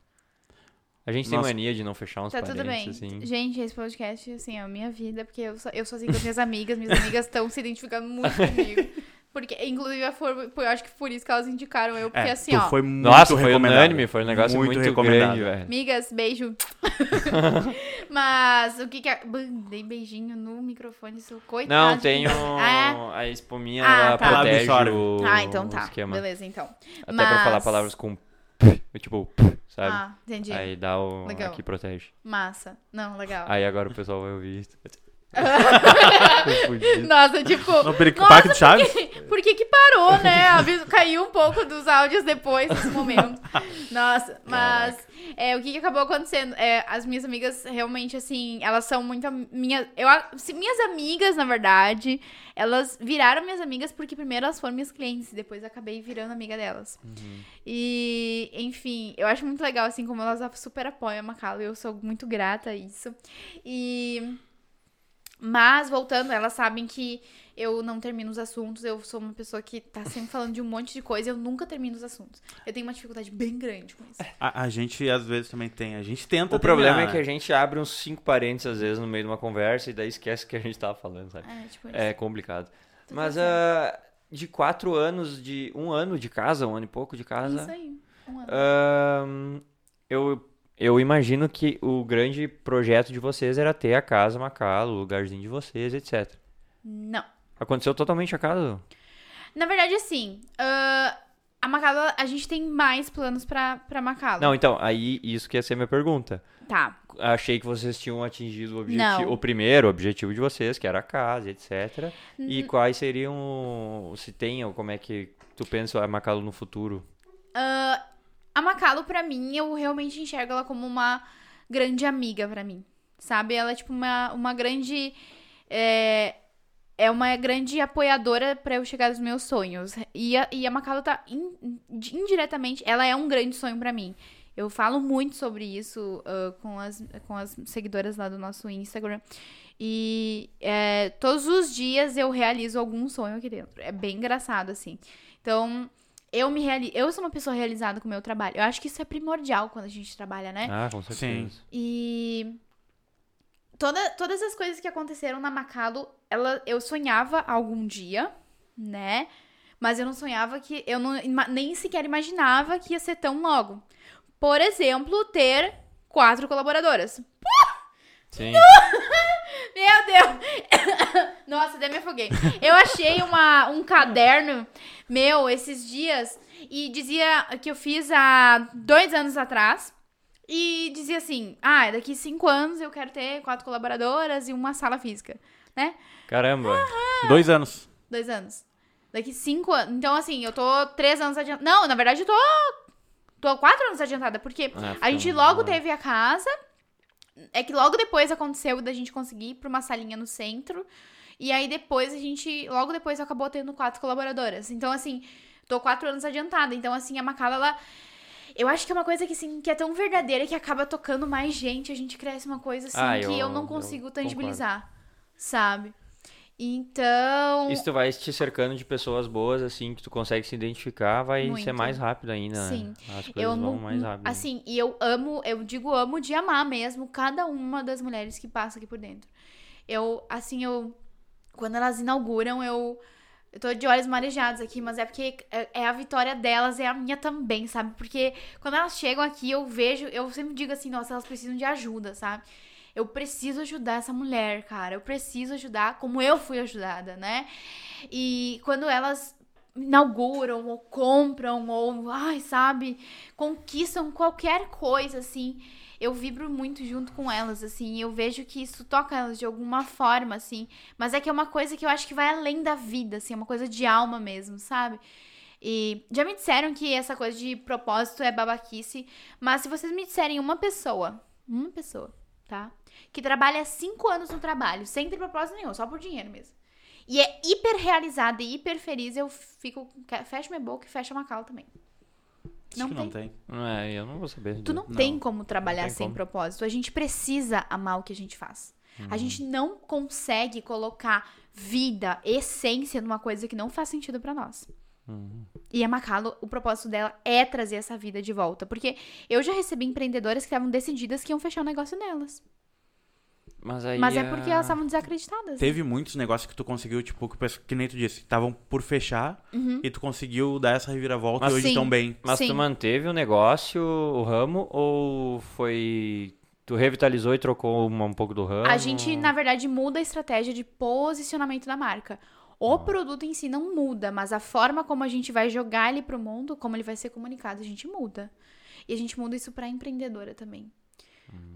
A gente tem Nossa. mania de não fechar uns Tá tudo bem. assim. Gente, esse podcast, assim, é a minha vida, porque eu sou, eu sou assim com as minhas amigas, minhas amigas estão se identificando muito comigo. Porque, inclusive, eu, for, eu acho que foi isso que elas indicaram eu, porque É, assim, ó. foi muito Nossa, foi unânime, foi um negócio muito, recomendado. grande, velho. Amigas, beijo. Mas o que que é. Dei beijinho no microfone, isso coitado. Não, um, Ah, a espuminha, Ah, ela tá. protege Absorve. o, ah, então tá. esquema. Beleza, então. Até pra falar Mas- palavras com tipo, sabe? Ah, entendi. Aí dá o... Legal. Aqui protege. Massa. Não, legal. Aí agora o pessoal vai ouvir isso. Nossa, tipo. No Nossa, Parque do Chaves? Por que que parou, né? Aviso- Caiu um pouco dos áudios depois desse momento. Nossa, mas é, o que, que acabou acontecendo? É, as minhas amigas realmente, assim, elas são muito. Minha, eu, se- minhas amigas, na verdade, elas viraram minhas amigas porque primeiro elas foram minhas clientes, e depois eu acabei virando amiga delas. E, enfim, eu acho muito legal, assim, como elas super apoiam a Macalo, e eu sou muito grata a isso. E. Mas, voltando, elas sabem que eu não termino os assuntos. Eu sou uma pessoa que tá sempre falando de um monte de coisa e eu nunca termino os assuntos. Eu tenho uma dificuldade bem grande com isso. A, a gente às vezes também tem. A gente tenta O problema terminar, é que a gente abre uns cinco parênteses às vezes no meio de uma conversa e daí esquece o que a gente tava falando, sabe? É, tipo isso. É complicado. Tudo Mas ah, de quatro anos, de um ano de casa, um ano e pouco de casa, Isso aí. Um ano. ahn, eu, eu imagino que o grande projeto de vocês era ter a casa Macalo, o lugarzinho de vocês, etc. Não. Aconteceu totalmente acaso? Na verdade, assim, ah, a Macalo, a gente tem mais planos pra, pra Macalo. Não, então, aí isso que ia ser minha pergunta. Tá. Achei que vocês tinham atingido o, objetivo, o primeiro objetivo de vocês, que era a casa, etc. E quais seriam, se tem, ou como é que tu pensa a Macalo no futuro? Ah, a Macalo, pra mim, eu realmente enxergo ela como uma grande amiga pra mim. Sabe? Ela é tipo uma, uma grande. É, é uma grande apoiadora pra eu chegar nos meus sonhos. E a, e a Macalo tá in- indiretamente. Ela é um grande sonho pra mim. Eu falo muito sobre isso ah, com, as, com as seguidoras lá do nosso Instagram. E é, todos os dias eu realizo algum sonho aqui dentro. É bem engraçado, assim. Então, eu me reali eu sou uma pessoa realizada com o meu trabalho. Eu acho que isso é primordial quando a gente trabalha, né? Ah, com certeza. E toda, todas as coisas que aconteceram na Macalo, ela, eu sonhava algum dia, né? Mas eu não sonhava que. Eu não, nem sequer imaginava que ia ser tão logo. Por exemplo, ter quatro colaboradoras. Sim. Meu Deus! Nossa, até me afoguei. Eu achei uma, um caderno meu esses dias e dizia que eu fiz há dois anos atrás. E dizia assim: ah, daqui cinco anos eu quero ter quatro colaboradoras e uma sala física, né? Caramba. Dois anos. Dois anos. Daqui cinco anos. Então, assim, eu tô três anos adiantada. Não, na verdade, eu tô. Tô quatro anos adiantada, porque É, a gente logo teve a casa. É que logo depois aconteceu da gente conseguir ir pra uma salinha no centro. E aí depois a gente. Logo depois acabou tendo quatro colaboradoras. Então, assim, tô quatro anos adiantada. Então, assim, a Macala, ela. Eu acho que é uma coisa que, assim, que é tão verdadeira que acaba tocando mais gente. A gente cresce uma coisa, assim, Ah, que eu- eu, não eu consigo concordo. tangibilizar. Sabe? Então. Isso tu vai te cercando de pessoas boas, assim, que tu consegue se identificar, vai ser Muito. mais rápido ainda, Sim. né? As coisas Eu vão amo, mais rápido. assim, e eu amo, eu digo amo de amar mesmo cada uma das mulheres que passa aqui por dentro. Eu, assim, eu, quando elas inauguram, eu, eu tô de olhos marejados aqui, mas é porque é, é a vitória delas, é a minha também, sabe? Porque quando elas chegam aqui, eu vejo, eu sempre digo assim, nossa, elas precisam de ajuda, sabe? Eu preciso ajudar essa mulher, cara. Eu preciso ajudar como eu fui ajudada, né? E quando elas inauguram ou compram ou, ai, sabe, conquistam qualquer coisa assim, eu vibro muito junto com elas, assim, eu vejo que isso toca elas de alguma forma, assim, mas é que é uma coisa que eu acho que vai além da vida, assim, é uma coisa de alma mesmo, sabe? E já me disseram que essa coisa de propósito é babaquice, mas se vocês me disserem uma pessoa, uma pessoa, tá? Que trabalha cinco anos no trabalho, sem ter propósito nenhum, só por dinheiro mesmo. E é hiper realizada e hiper feliz, eu fico. Fecho minha boca e fecho a Macau também. Acho Não que tem. não tem. É, eu não vou saber. Tu não, Não. tem como trabalhar tem sem como. propósito. A gente precisa amar o que a gente faz. A gente não consegue colocar vida, essência numa coisa que não faz sentido pra nós. E a Macalo, o propósito dela é trazer essa vida de volta. Porque eu já recebi empreendedoras que estavam decididas que iam fechar o negócio delas. Mas aí. Mas é a- porque elas estavam desacreditadas. né? Teve muitos negócios que tu conseguiu, tipo, que, que nem tu disse, estavam por fechar e tu conseguiu dar essa reviravolta Mas e hoje estão bem. Mas Sim. tu manteve o negócio, o ramo, ou foi. Tu revitalizou e trocou uma- um pouco do ramo? A gente, na verdade, muda a estratégia de posicionamento da marca. O produto em si não muda, mas a forma como a gente vai jogar ele pro mundo, como ele vai ser comunicado, a gente muda. E a gente muda isso pra empreendedora também.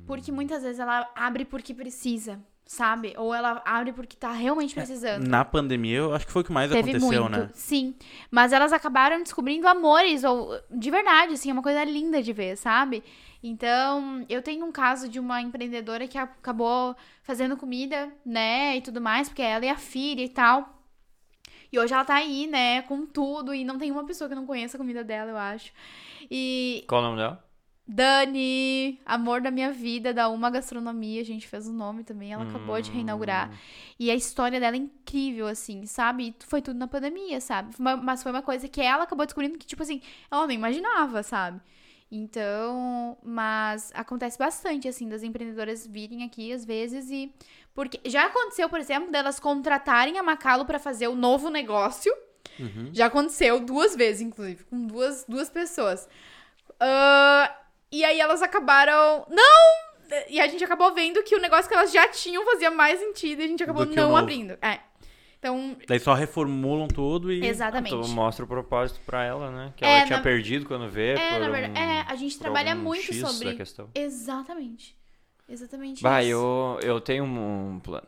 Porque muitas vezes ela abre porque precisa, sabe? Ou ela abre porque tá realmente precisando. Na pandemia, eu acho que foi o que mais Teve aconteceu, muito, né? sim. Mas elas acabaram descobrindo amores, ou de verdade, assim, é uma coisa linda de ver, sabe? Então, eu tenho um caso de uma empreendedora que acabou fazendo comida, né, e tudo mais, porque ela e a filha e tal. E hoje ela tá aí, né, com tudo, e não tem uma pessoa que não conheça a comida dela, eu acho. E Qual o nome dela? Dani, amor da minha vida, da Uma Gastronomia, a gente fez o nome também, ela acabou de reinaugurar. E a história dela é incrível, assim, sabe? E foi tudo na pandemia, sabe? Mas foi uma coisa que ela acabou descobrindo que, tipo assim, ela não imaginava, sabe? Então, mas acontece bastante, assim, das empreendedoras virem aqui às vezes e. Porque já aconteceu, por exemplo, delas contratarem a Macalo pra fazer o novo negócio. Uhum. Já aconteceu duas vezes, inclusive, com duas, duas pessoas. Ah, e aí elas acabaram. Não! E a gente acabou vendo que o negócio que elas já tinham fazia mais sentido e a gente acabou não abrindo. É. Então, Daí só reformulam tudo e. exatamente. Tu mostra o propósito pra ela, né? Que É, ela tinha na- perdido quando vê. É, por na um- verdade, é, a gente trabalha muito X sobre. questão. Exatamente. Exatamente. Isso. eu, eu tenho um plano.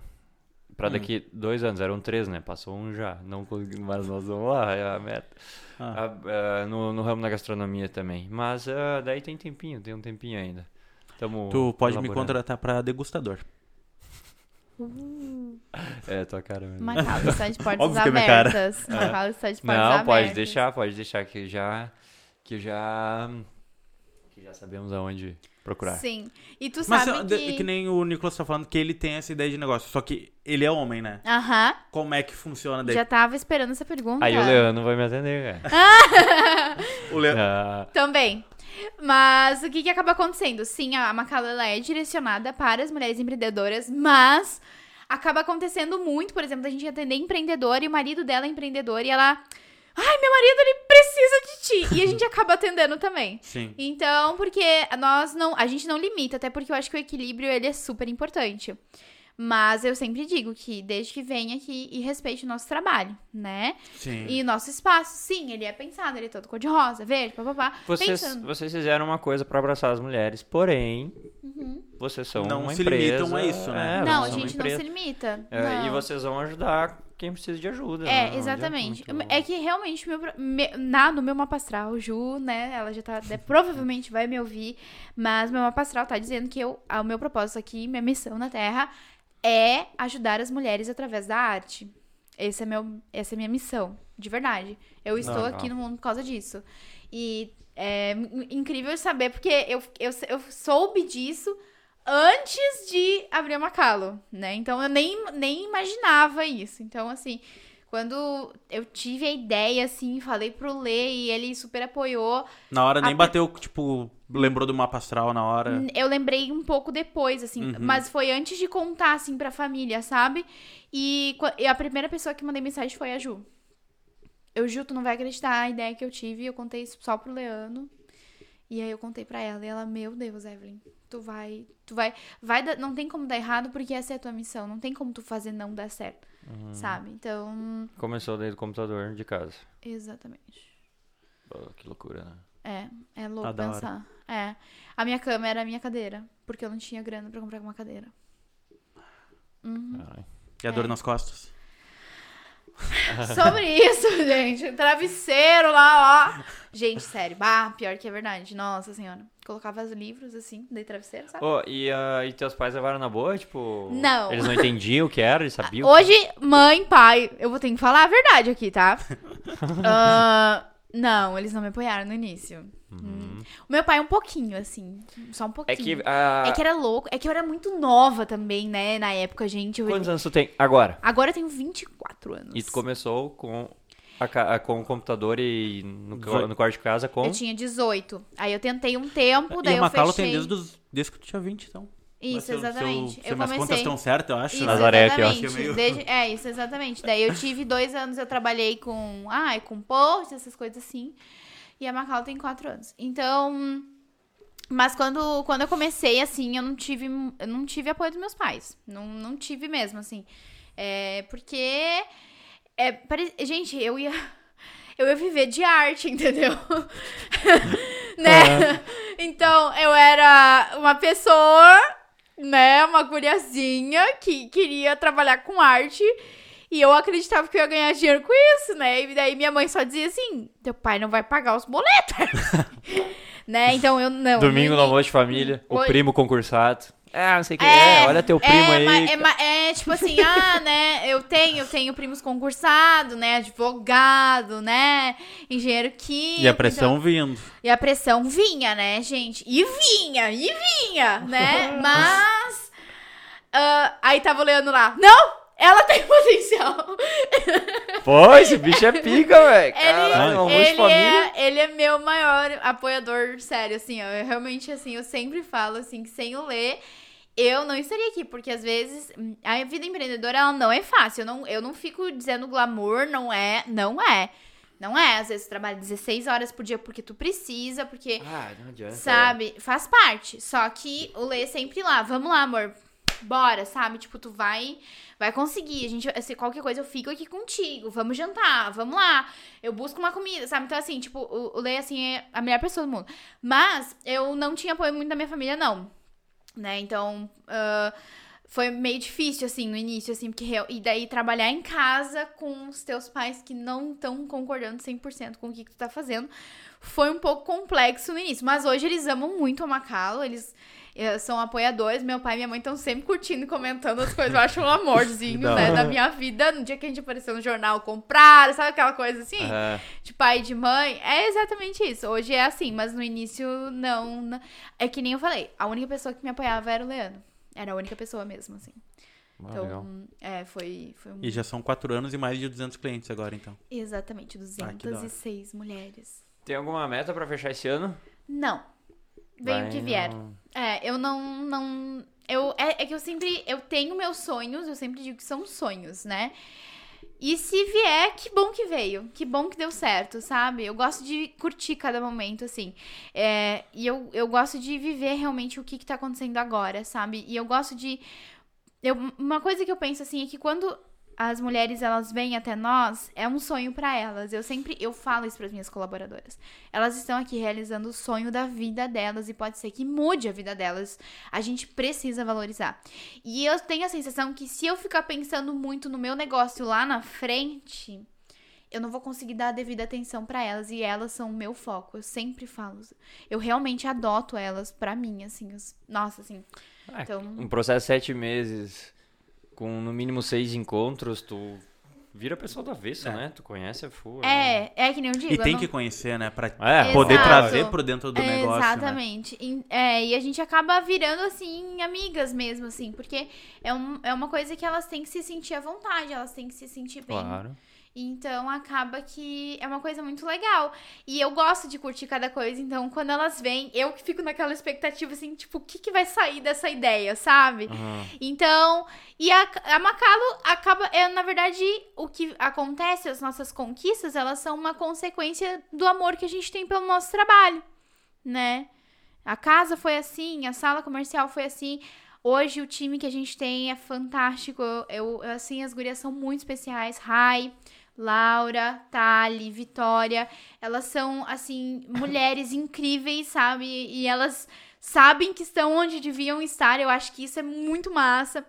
Hum. Pra daqui dois anos, eram três, né? Passou um já. Não consegui, mas nós vamos lá, é a meta. Ah. Ah, ah, no, no ramo da gastronomia também. Mas ah, daí tem tempinho, tem um tempinho ainda. Tamo Tu pode me elaborando. contratar pra degustador. É, tua cara mesmo. Macau está de portas é abertas. Macau está de portas Não, abertas. pode deixar, pode deixar que já. Que já. Que já sabemos aonde procurar. Sim. E tu Mas sabe que... que nem o Nicolas tá falando que ele tem essa ideia de negócio. Só que ele é homem, né? Aham. Como é que funciona daí? Já tava esperando essa pergunta. Aí o Leandro vai me atender, cara. O Leo- Ah, Também. Mas o que que acaba acontecendo? Sim, a Macala ela é direcionada para as mulheres empreendedoras, mas acaba acontecendo muito, por exemplo, a gente atender empreendedora e o marido dela é empreendedor e ela, ai, meu marido ele precisa de ti e a gente acaba atendendo também. Sim. Então, porque nós não, a gente não limita, até porque eu acho que o equilíbrio ele é super importante. Mas eu sempre digo que desde que venha aqui e respeite o nosso trabalho, né? Sim. E o nosso espaço, sim, ele é pensado, ele é todo cor-de-rosa, verde, papapá. vocês, Pensando. vocês fizeram uma coisa pra abraçar as mulheres, porém. Uhum. vocês são Não uma se empresa. limitam a isso, né? é, não, a gente não se limita. É, não. E vocês vão ajudar quem precisa de ajuda. né? É, Não exatamente. adianta muito- É que realmente, meu, me- na, no meu mapa astral, Ju, né, ela já tá, né, provavelmente vai me ouvir, mas meu mapa astral tá dizendo que eu, ah, o meu propósito aqui, minha missão na Terra, é ajudar as mulheres através da arte. Esse é meu, essa é minha missão, de verdade. Eu estou Legal. aqui no mundo por causa disso. E é in- incrível saber, porque eu, eu, eu soube disso antes de abrir a Macalo, né? Então eu nem, nem imaginava isso. Então, assim, quando eu tive a ideia, assim, falei pro Lê e ele super apoiou, Na hora nem A- bateu, tipo, lembrou do mapa astral na hora. eu lembrei um pouco depois, assim, Uhum. mas foi antes de contar, assim, pra família, sabe? E, e a primeira pessoa que mandei mensagem foi a Ju. Eu, Ju, tu não vai acreditar a ideia que eu tive, eu contei isso só pro Leano. E aí eu contei pra ela, e ela, meu Deus, Evelyn, tu vai, tu vai, vai, dar- não tem como dar errado, porque essa é a tua missão, não tem como tu fazer não dar certo, Uhum. sabe? Então, Começou desde o computador de casa. exatamente. Pô, que loucura, né? É, é louco da hora. pensar. É. A minha cama era a minha cadeira, porque eu não tinha grana pra comprar uma cadeira. Uhum. E a dor É. nas costas. Sobre isso, gente. Travesseiro lá, ó. Gente, sério. Bah, pior que é verdade. Nossa senhora. Colocava os livros assim, daí travesseiro, sabe? Ô, e, ah, e teus pais levaram na boa? Tipo. Não. Eles não entendiam o que era, eles sabiam. Hoje, mãe, pai, eu vou ter que falar a verdade aqui, tá? Ah, não, eles não me apoiaram no início. Hum. O meu pai um pouquinho, assim. Só um É pouquinho. que. ah, É que era louco. É que eu era muito nova também, né? Na época, gente. Eu... Quantos anos tu tem agora? Agora eu tenho 24 anos. E tu começou com, a, com o computador e no, no quarto de casa com. Eu tinha 18. Aí eu tentei um tempo, daí e a eu Macalo fechei. tem desde, desde que tu tinha 20, então. Isso, seu- exatamente. seu- eu minhas contas comecei. estão certas, eu acho. Isso, né? Nazaré aqui, ó. é meio- Desde- É, isso, exatamente. Daí eu tive dois anos, eu trabalhei com. Ai, com post, essas coisas assim. E a Macau tem quatro anos. Então. Mas quando, quando eu comecei, assim, eu não tive. Eu não tive apoio dos meus pais. Não, não tive mesmo, assim. É, porque. É, pare- Gente, eu ia. Eu ia viver de arte, entendeu? né? Então, eu era uma pessoa né, uma guriazinha que queria trabalhar com arte. E eu acreditava que eu ia ganhar dinheiro com isso, né? E daí minha mãe só dizia assim: teu pai não vai pagar os boletos. né? Então eu não. Domingo no almoço de família, o Oi. primo concursado. Ah, não sei o que. É, olha teu primo é, aí. É, é tipo assim, ah, né? Eu tenho, eu tenho primos concursados, né? Advogado, né? Engenheiro químico. E a pressão então- vindo. e a pressão vinha, né, gente? E vinha, e vinha, né? Mas. ah, aí tava olhando lá. Não! Ela tem potencial. Pô, esse bicho é pica, velho. Ele, de ele, é, ele é meu maior apoiador, sério, assim, ó, eu realmente, assim, eu sempre falo, assim, que sem o Lê, eu não estaria aqui, porque às vezes hum, a vida empreendedora, ela não é fácil, eu não, eu não fico dizendo glamour, não é, não é, não é, às vezes tu trabalha 16 horas por dia porque tu precisa, porque, Ah, não adianta. sabe, faz parte, só que o Lê é sempre lá, vamos lá, amor, bora, sabe, tipo, tu vai... Vai conseguir, a gente, se qualquer coisa eu fico aqui contigo, vamos jantar, vamos lá, eu busco uma comida, sabe? Então, assim, tipo, o, o Lê, assim, é a melhor pessoa do mundo. Mas eu não tinha apoio muito da minha família, não, né? Então, ah, foi meio difícil, assim, no início, assim, porque... real- E daí, trabalhar em casa com os teus pais que não estão concordando 100% com o que, que tu tá fazendo, foi um pouco complexo no início. Mas hoje eles amam muito a Macalo, eles são apoiadores. Meu pai e minha mãe estão sempre curtindo e comentando as coisas. Eu acho um amorzinho, Da né, da minha vida. No dia que a gente apareceu no jornal, compraram, sabe aquela coisa assim? É, De pai e de mãe. É exatamente isso. Hoje é assim, mas no início não, não. É que nem eu falei, a única pessoa que me apoiava era o Leandro. Era a única pessoa mesmo, assim. ah, legal. Então, é, foi, foi um. E já são 4 anos e mais de 200 clientes agora, então. Exatamente, Ah, que da hora. 206 mulheres. Tem alguma meta pra fechar esse ano? Não. Vem o que vier. no- É, eu não. não eu, é, é que eu sempre. Eu tenho meus sonhos, eu sempre digo que são sonhos, né? E se vier, que bom que veio. Que bom que deu certo, sabe? Eu gosto de curtir cada momento, assim. É, e eu, eu gosto de viver realmente o que, que tá acontecendo agora, sabe? E eu gosto de. Eu, uma coisa que eu penso assim é que quando as mulheres elas vêm até nós, é um sonho para elas. Eu sempre eu falo isso para minhas colaboradoras. Elas estão aqui realizando o sonho da vida delas e pode ser que mude a vida delas. A gente precisa valorizar. E eu tenho a sensação que se eu ficar pensando muito no meu negócio lá na frente, eu não vou conseguir dar a devida atenção para elas e elas são o meu foco. Eu sempre falo. Eu realmente adoto elas para mim, assim. os- nossa, assim. Ah, Então- Um processo de sete meses, com no mínimo seis encontros, tu vira pessoa do avesso, É. né? Tu conhece a full. É, é que nem eu digo. E tem não- que conhecer, né? Pra É, poder Exato. trazer pro dentro do É, negócio. né? Exatamente. E, é, e a gente acaba virando, assim, amigas mesmo, assim, porque é, um, é uma coisa que elas têm que se sentir à vontade, elas têm que se sentir bem. Claro. Então acaba que é uma coisa muito legal. E eu gosto de curtir cada coisa, então quando elas vêm, eu que fico naquela expectativa, assim, tipo, o que, que vai sair dessa ideia, sabe? Aham. Então, e a, a Macalo acaba, é, na verdade, o que acontece, as nossas conquistas, elas são uma consequência do amor que a gente tem pelo nosso trabalho, né? A casa foi assim, a sala comercial foi assim. Hoje o time que a gente tem é fantástico. Eu, eu- assim, as gurias são muito especiais. Rai, Laura, Tali, Vitória, elas são assim mulheres incríveis, sabe? E elas sabem que estão onde deviam estar. Eu acho que isso é muito massa.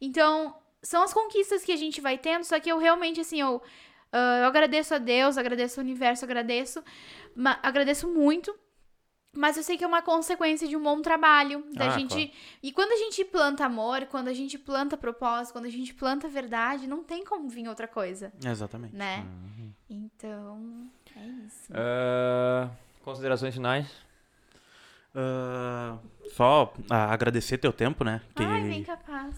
Então, são as conquistas que a gente vai tendo, só que eu realmente, assim, eu, ah, eu agradeço a Deus, agradeço ao universo, agradeço, agradeço muito. Mas eu sei que é uma consequência de um bom trabalho, da Ah, gente. claro. E quando a gente planta amor, quando a gente planta propósito, quando a gente planta verdade, não tem como vir outra coisa, Exatamente. né? Uhum. Então, é isso. Ah, considerações finais? Ah, só ah, agradecer teu tempo, né? Que, Ai, bem capaz.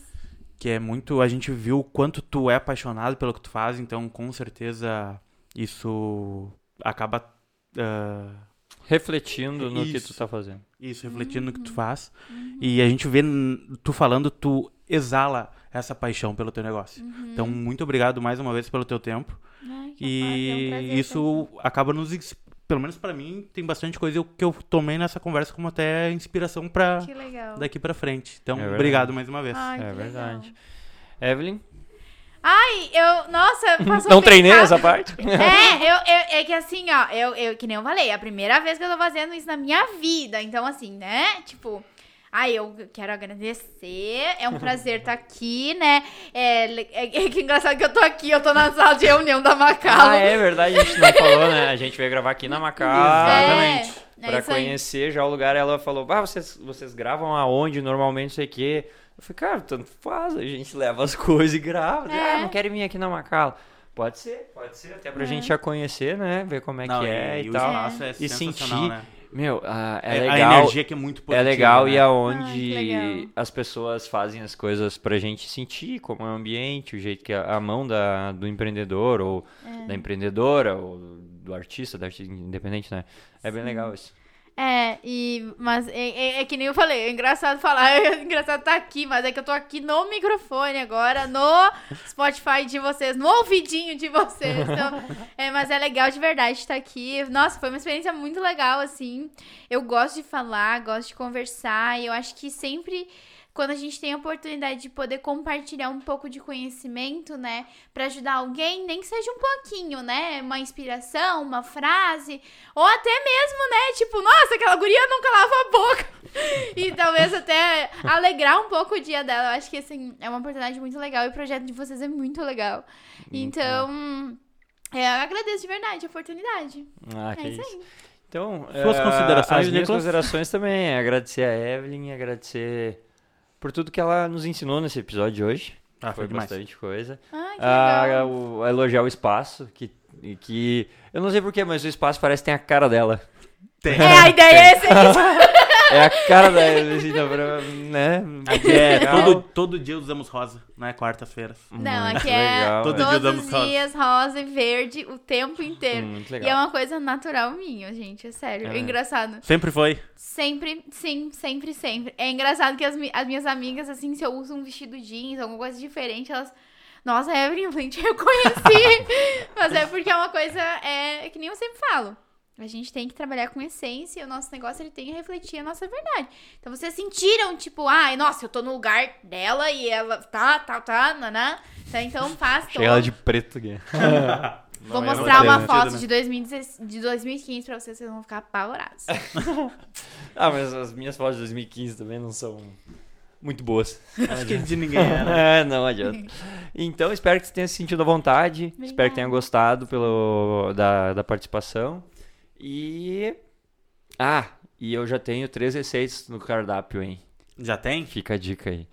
que é muito. A gente viu o quanto tu é apaixonado pelo que tu faz, então com certeza isso acaba. ah, Refletindo no que tu Isso. tá fazendo. isso, refletindo no que tu faz. E a gente vê tu falando, tu exala essa paixão pelo teu negócio. Então, muito obrigado mais uma vez pelo teu tempo. Ai, que E é um isso acaba nos. Pelo menos pra mim, tem bastante coisa que eu tomei nessa conversa como até inspiração legal. daqui pra frente. Então, É obrigado mais uma vez. Ai, é verdade. legal. Evelyn? Ai, eu. Nossa, passou Não treinei rápido. essa parte? É, eu, eu- é que assim, ó, eu, eu, que nem eu falei, é a primeira vez que eu tô fazendo isso na minha vida. Então, assim, né? Tipo, ai, eu quero agradecer. É um prazer estar aqui, né? É, é, é que engraçado que eu tô aqui, eu tô na sala de reunião da Macalo. Ah, é verdade, a gente não falou, né? A gente veio gravar aqui na Macau. Exatamente. É, Pra é isso aí. conhecer já o lugar, ela falou: Ah, vocês, vocês gravam aonde normalmente, não sei o quê. Eu falei, cara, tanto faz, a gente leva as coisas e grava. É. Ah, não querem vir aqui na Macala. Pode ser, pode ser, até pra É. gente já conhecer, né? Ver como é Não, que é e, o tal. é E sentir- né? Meu, ah, é, É- legal. A energia que é muito positiva. É legal né? e aonde legal. as pessoas fazem as coisas pra gente sentir como é o ambiente, o jeito que a, a mão da, do empreendedor ou É. da empreendedora ou do artista, da artista independente, né? É bem legal isso. É, e, mas é, é- é que nem eu falei, é engraçado falar, é engraçado estar aqui, mas é que eu tô aqui no microfone agora, no Spotify de vocês, no ouvidinho de vocês. Então, é, mas é legal de verdade estar aqui. Nossa, foi uma experiência muito legal, assim. Eu gosto de falar, gosto de conversar, e eu acho que sempre. Quando a gente tem a oportunidade de poder compartilhar um pouco de conhecimento, né, Pra ajudar alguém, nem que seja um pouquinho, né, uma inspiração, uma frase, ou até mesmo, né? Tipo, nossa, aquela guria nunca lava a boca. E talvez até alegrar um pouco o dia dela. Eu acho que, assim, é uma oportunidade muito legal e o projeto de vocês é muito legal. Então, é, eu agradeço de verdade a oportunidade. Ah, É que isso isso. aí. Então, Suas eh, considerações, as minhas Nicolas? considerações também é agradecer a Evelyn, agradecer por tudo que ela nos ensinou nesse episódio de hoje. Ah, foi Foi bastante coisa. Ai, que Ah, legal. o- elogiar o espaço, que, que eu não sei porquê, mas o espaço parece que tem a cara dela. Tem. É, a ideia é essa. É a cara da pra- né? Aqui é Legal. todo, todo dia usamos rosa, né? Quartas-feiras. Não, Muito aqui é legal, Todo dia todos os rosa. dias rosa e verde o tempo inteiro. Muito E é legal. uma coisa natural minha, gente, é sério. É É. engraçado. Sempre foi. Sempre, sim, sempre, sempre. É engraçado que as, as minhas amigas, assim, se eu uso um vestido jeans, alguma coisa diferente, elas. Nossa, Evelyn, eu nem te reconheci. Mas é porque é uma coisa. É que nem eu sempre falo. A gente tem que trabalhar com essência e o nosso negócio ele tem que refletir a nossa verdade. Então vocês sentiram, tipo, ai, nossa, eu tô no lugar dela e ela tá, tá, tá, naná. Tá, então faz todo. Chega ela de preto aqui. Vou Não, mostrar não uma foto sentido, de, 2016 de 2015 pra vocês, vocês vão ficar apavorados. Ah, mas as minhas fotos de 2015 também não são muito boas. Acho que de ninguém era. É, não adianta. Então, espero que você tenha se sentido à vontade. Espero que tenha gostado pelo, da, da participação. E. Ah, e eu já tenho três receitas no cardápio, hein? Já tem? Fica a dica aí.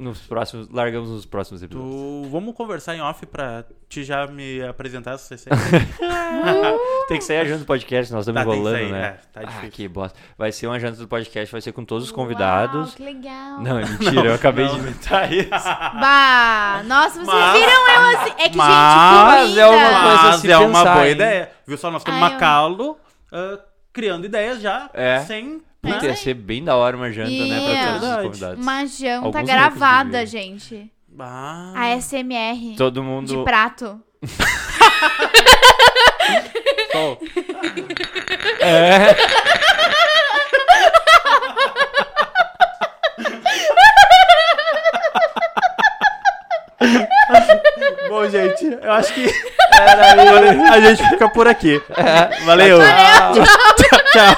Nos próximos, largamos nos próximos episódios. Tu... Vamos conversar em off pra te já me apresentar essas receitas. Tem que sair a janta do podcast, nós estamos Tá, tem que enrolando, sair, né? é, tá ah, difícil. que bosta. Vai ser uma janta do podcast, vai ser com todos os convidados. Uau, que legal. Não, é mentira, eu acabei não. de inventar isso. Bah, nossa, vocês Mas- viram eu assim. É que, Mas gente, é uma coisa a Mas se é uma pensar, boa hein? ideia. Viu só? Nós temos Ai, eu- ah, criando ideias já É. sem. Puta, ia ser bem da hora uma janta, né, pra todos os convidados. Uma janta Alguns gravada, gente. Ah. A SMR. Todo De mundo... prato. Sol. É. Bom, gente, eu acho que era. A gente fica por aqui. Valeu. Valeu, tchau. tchau.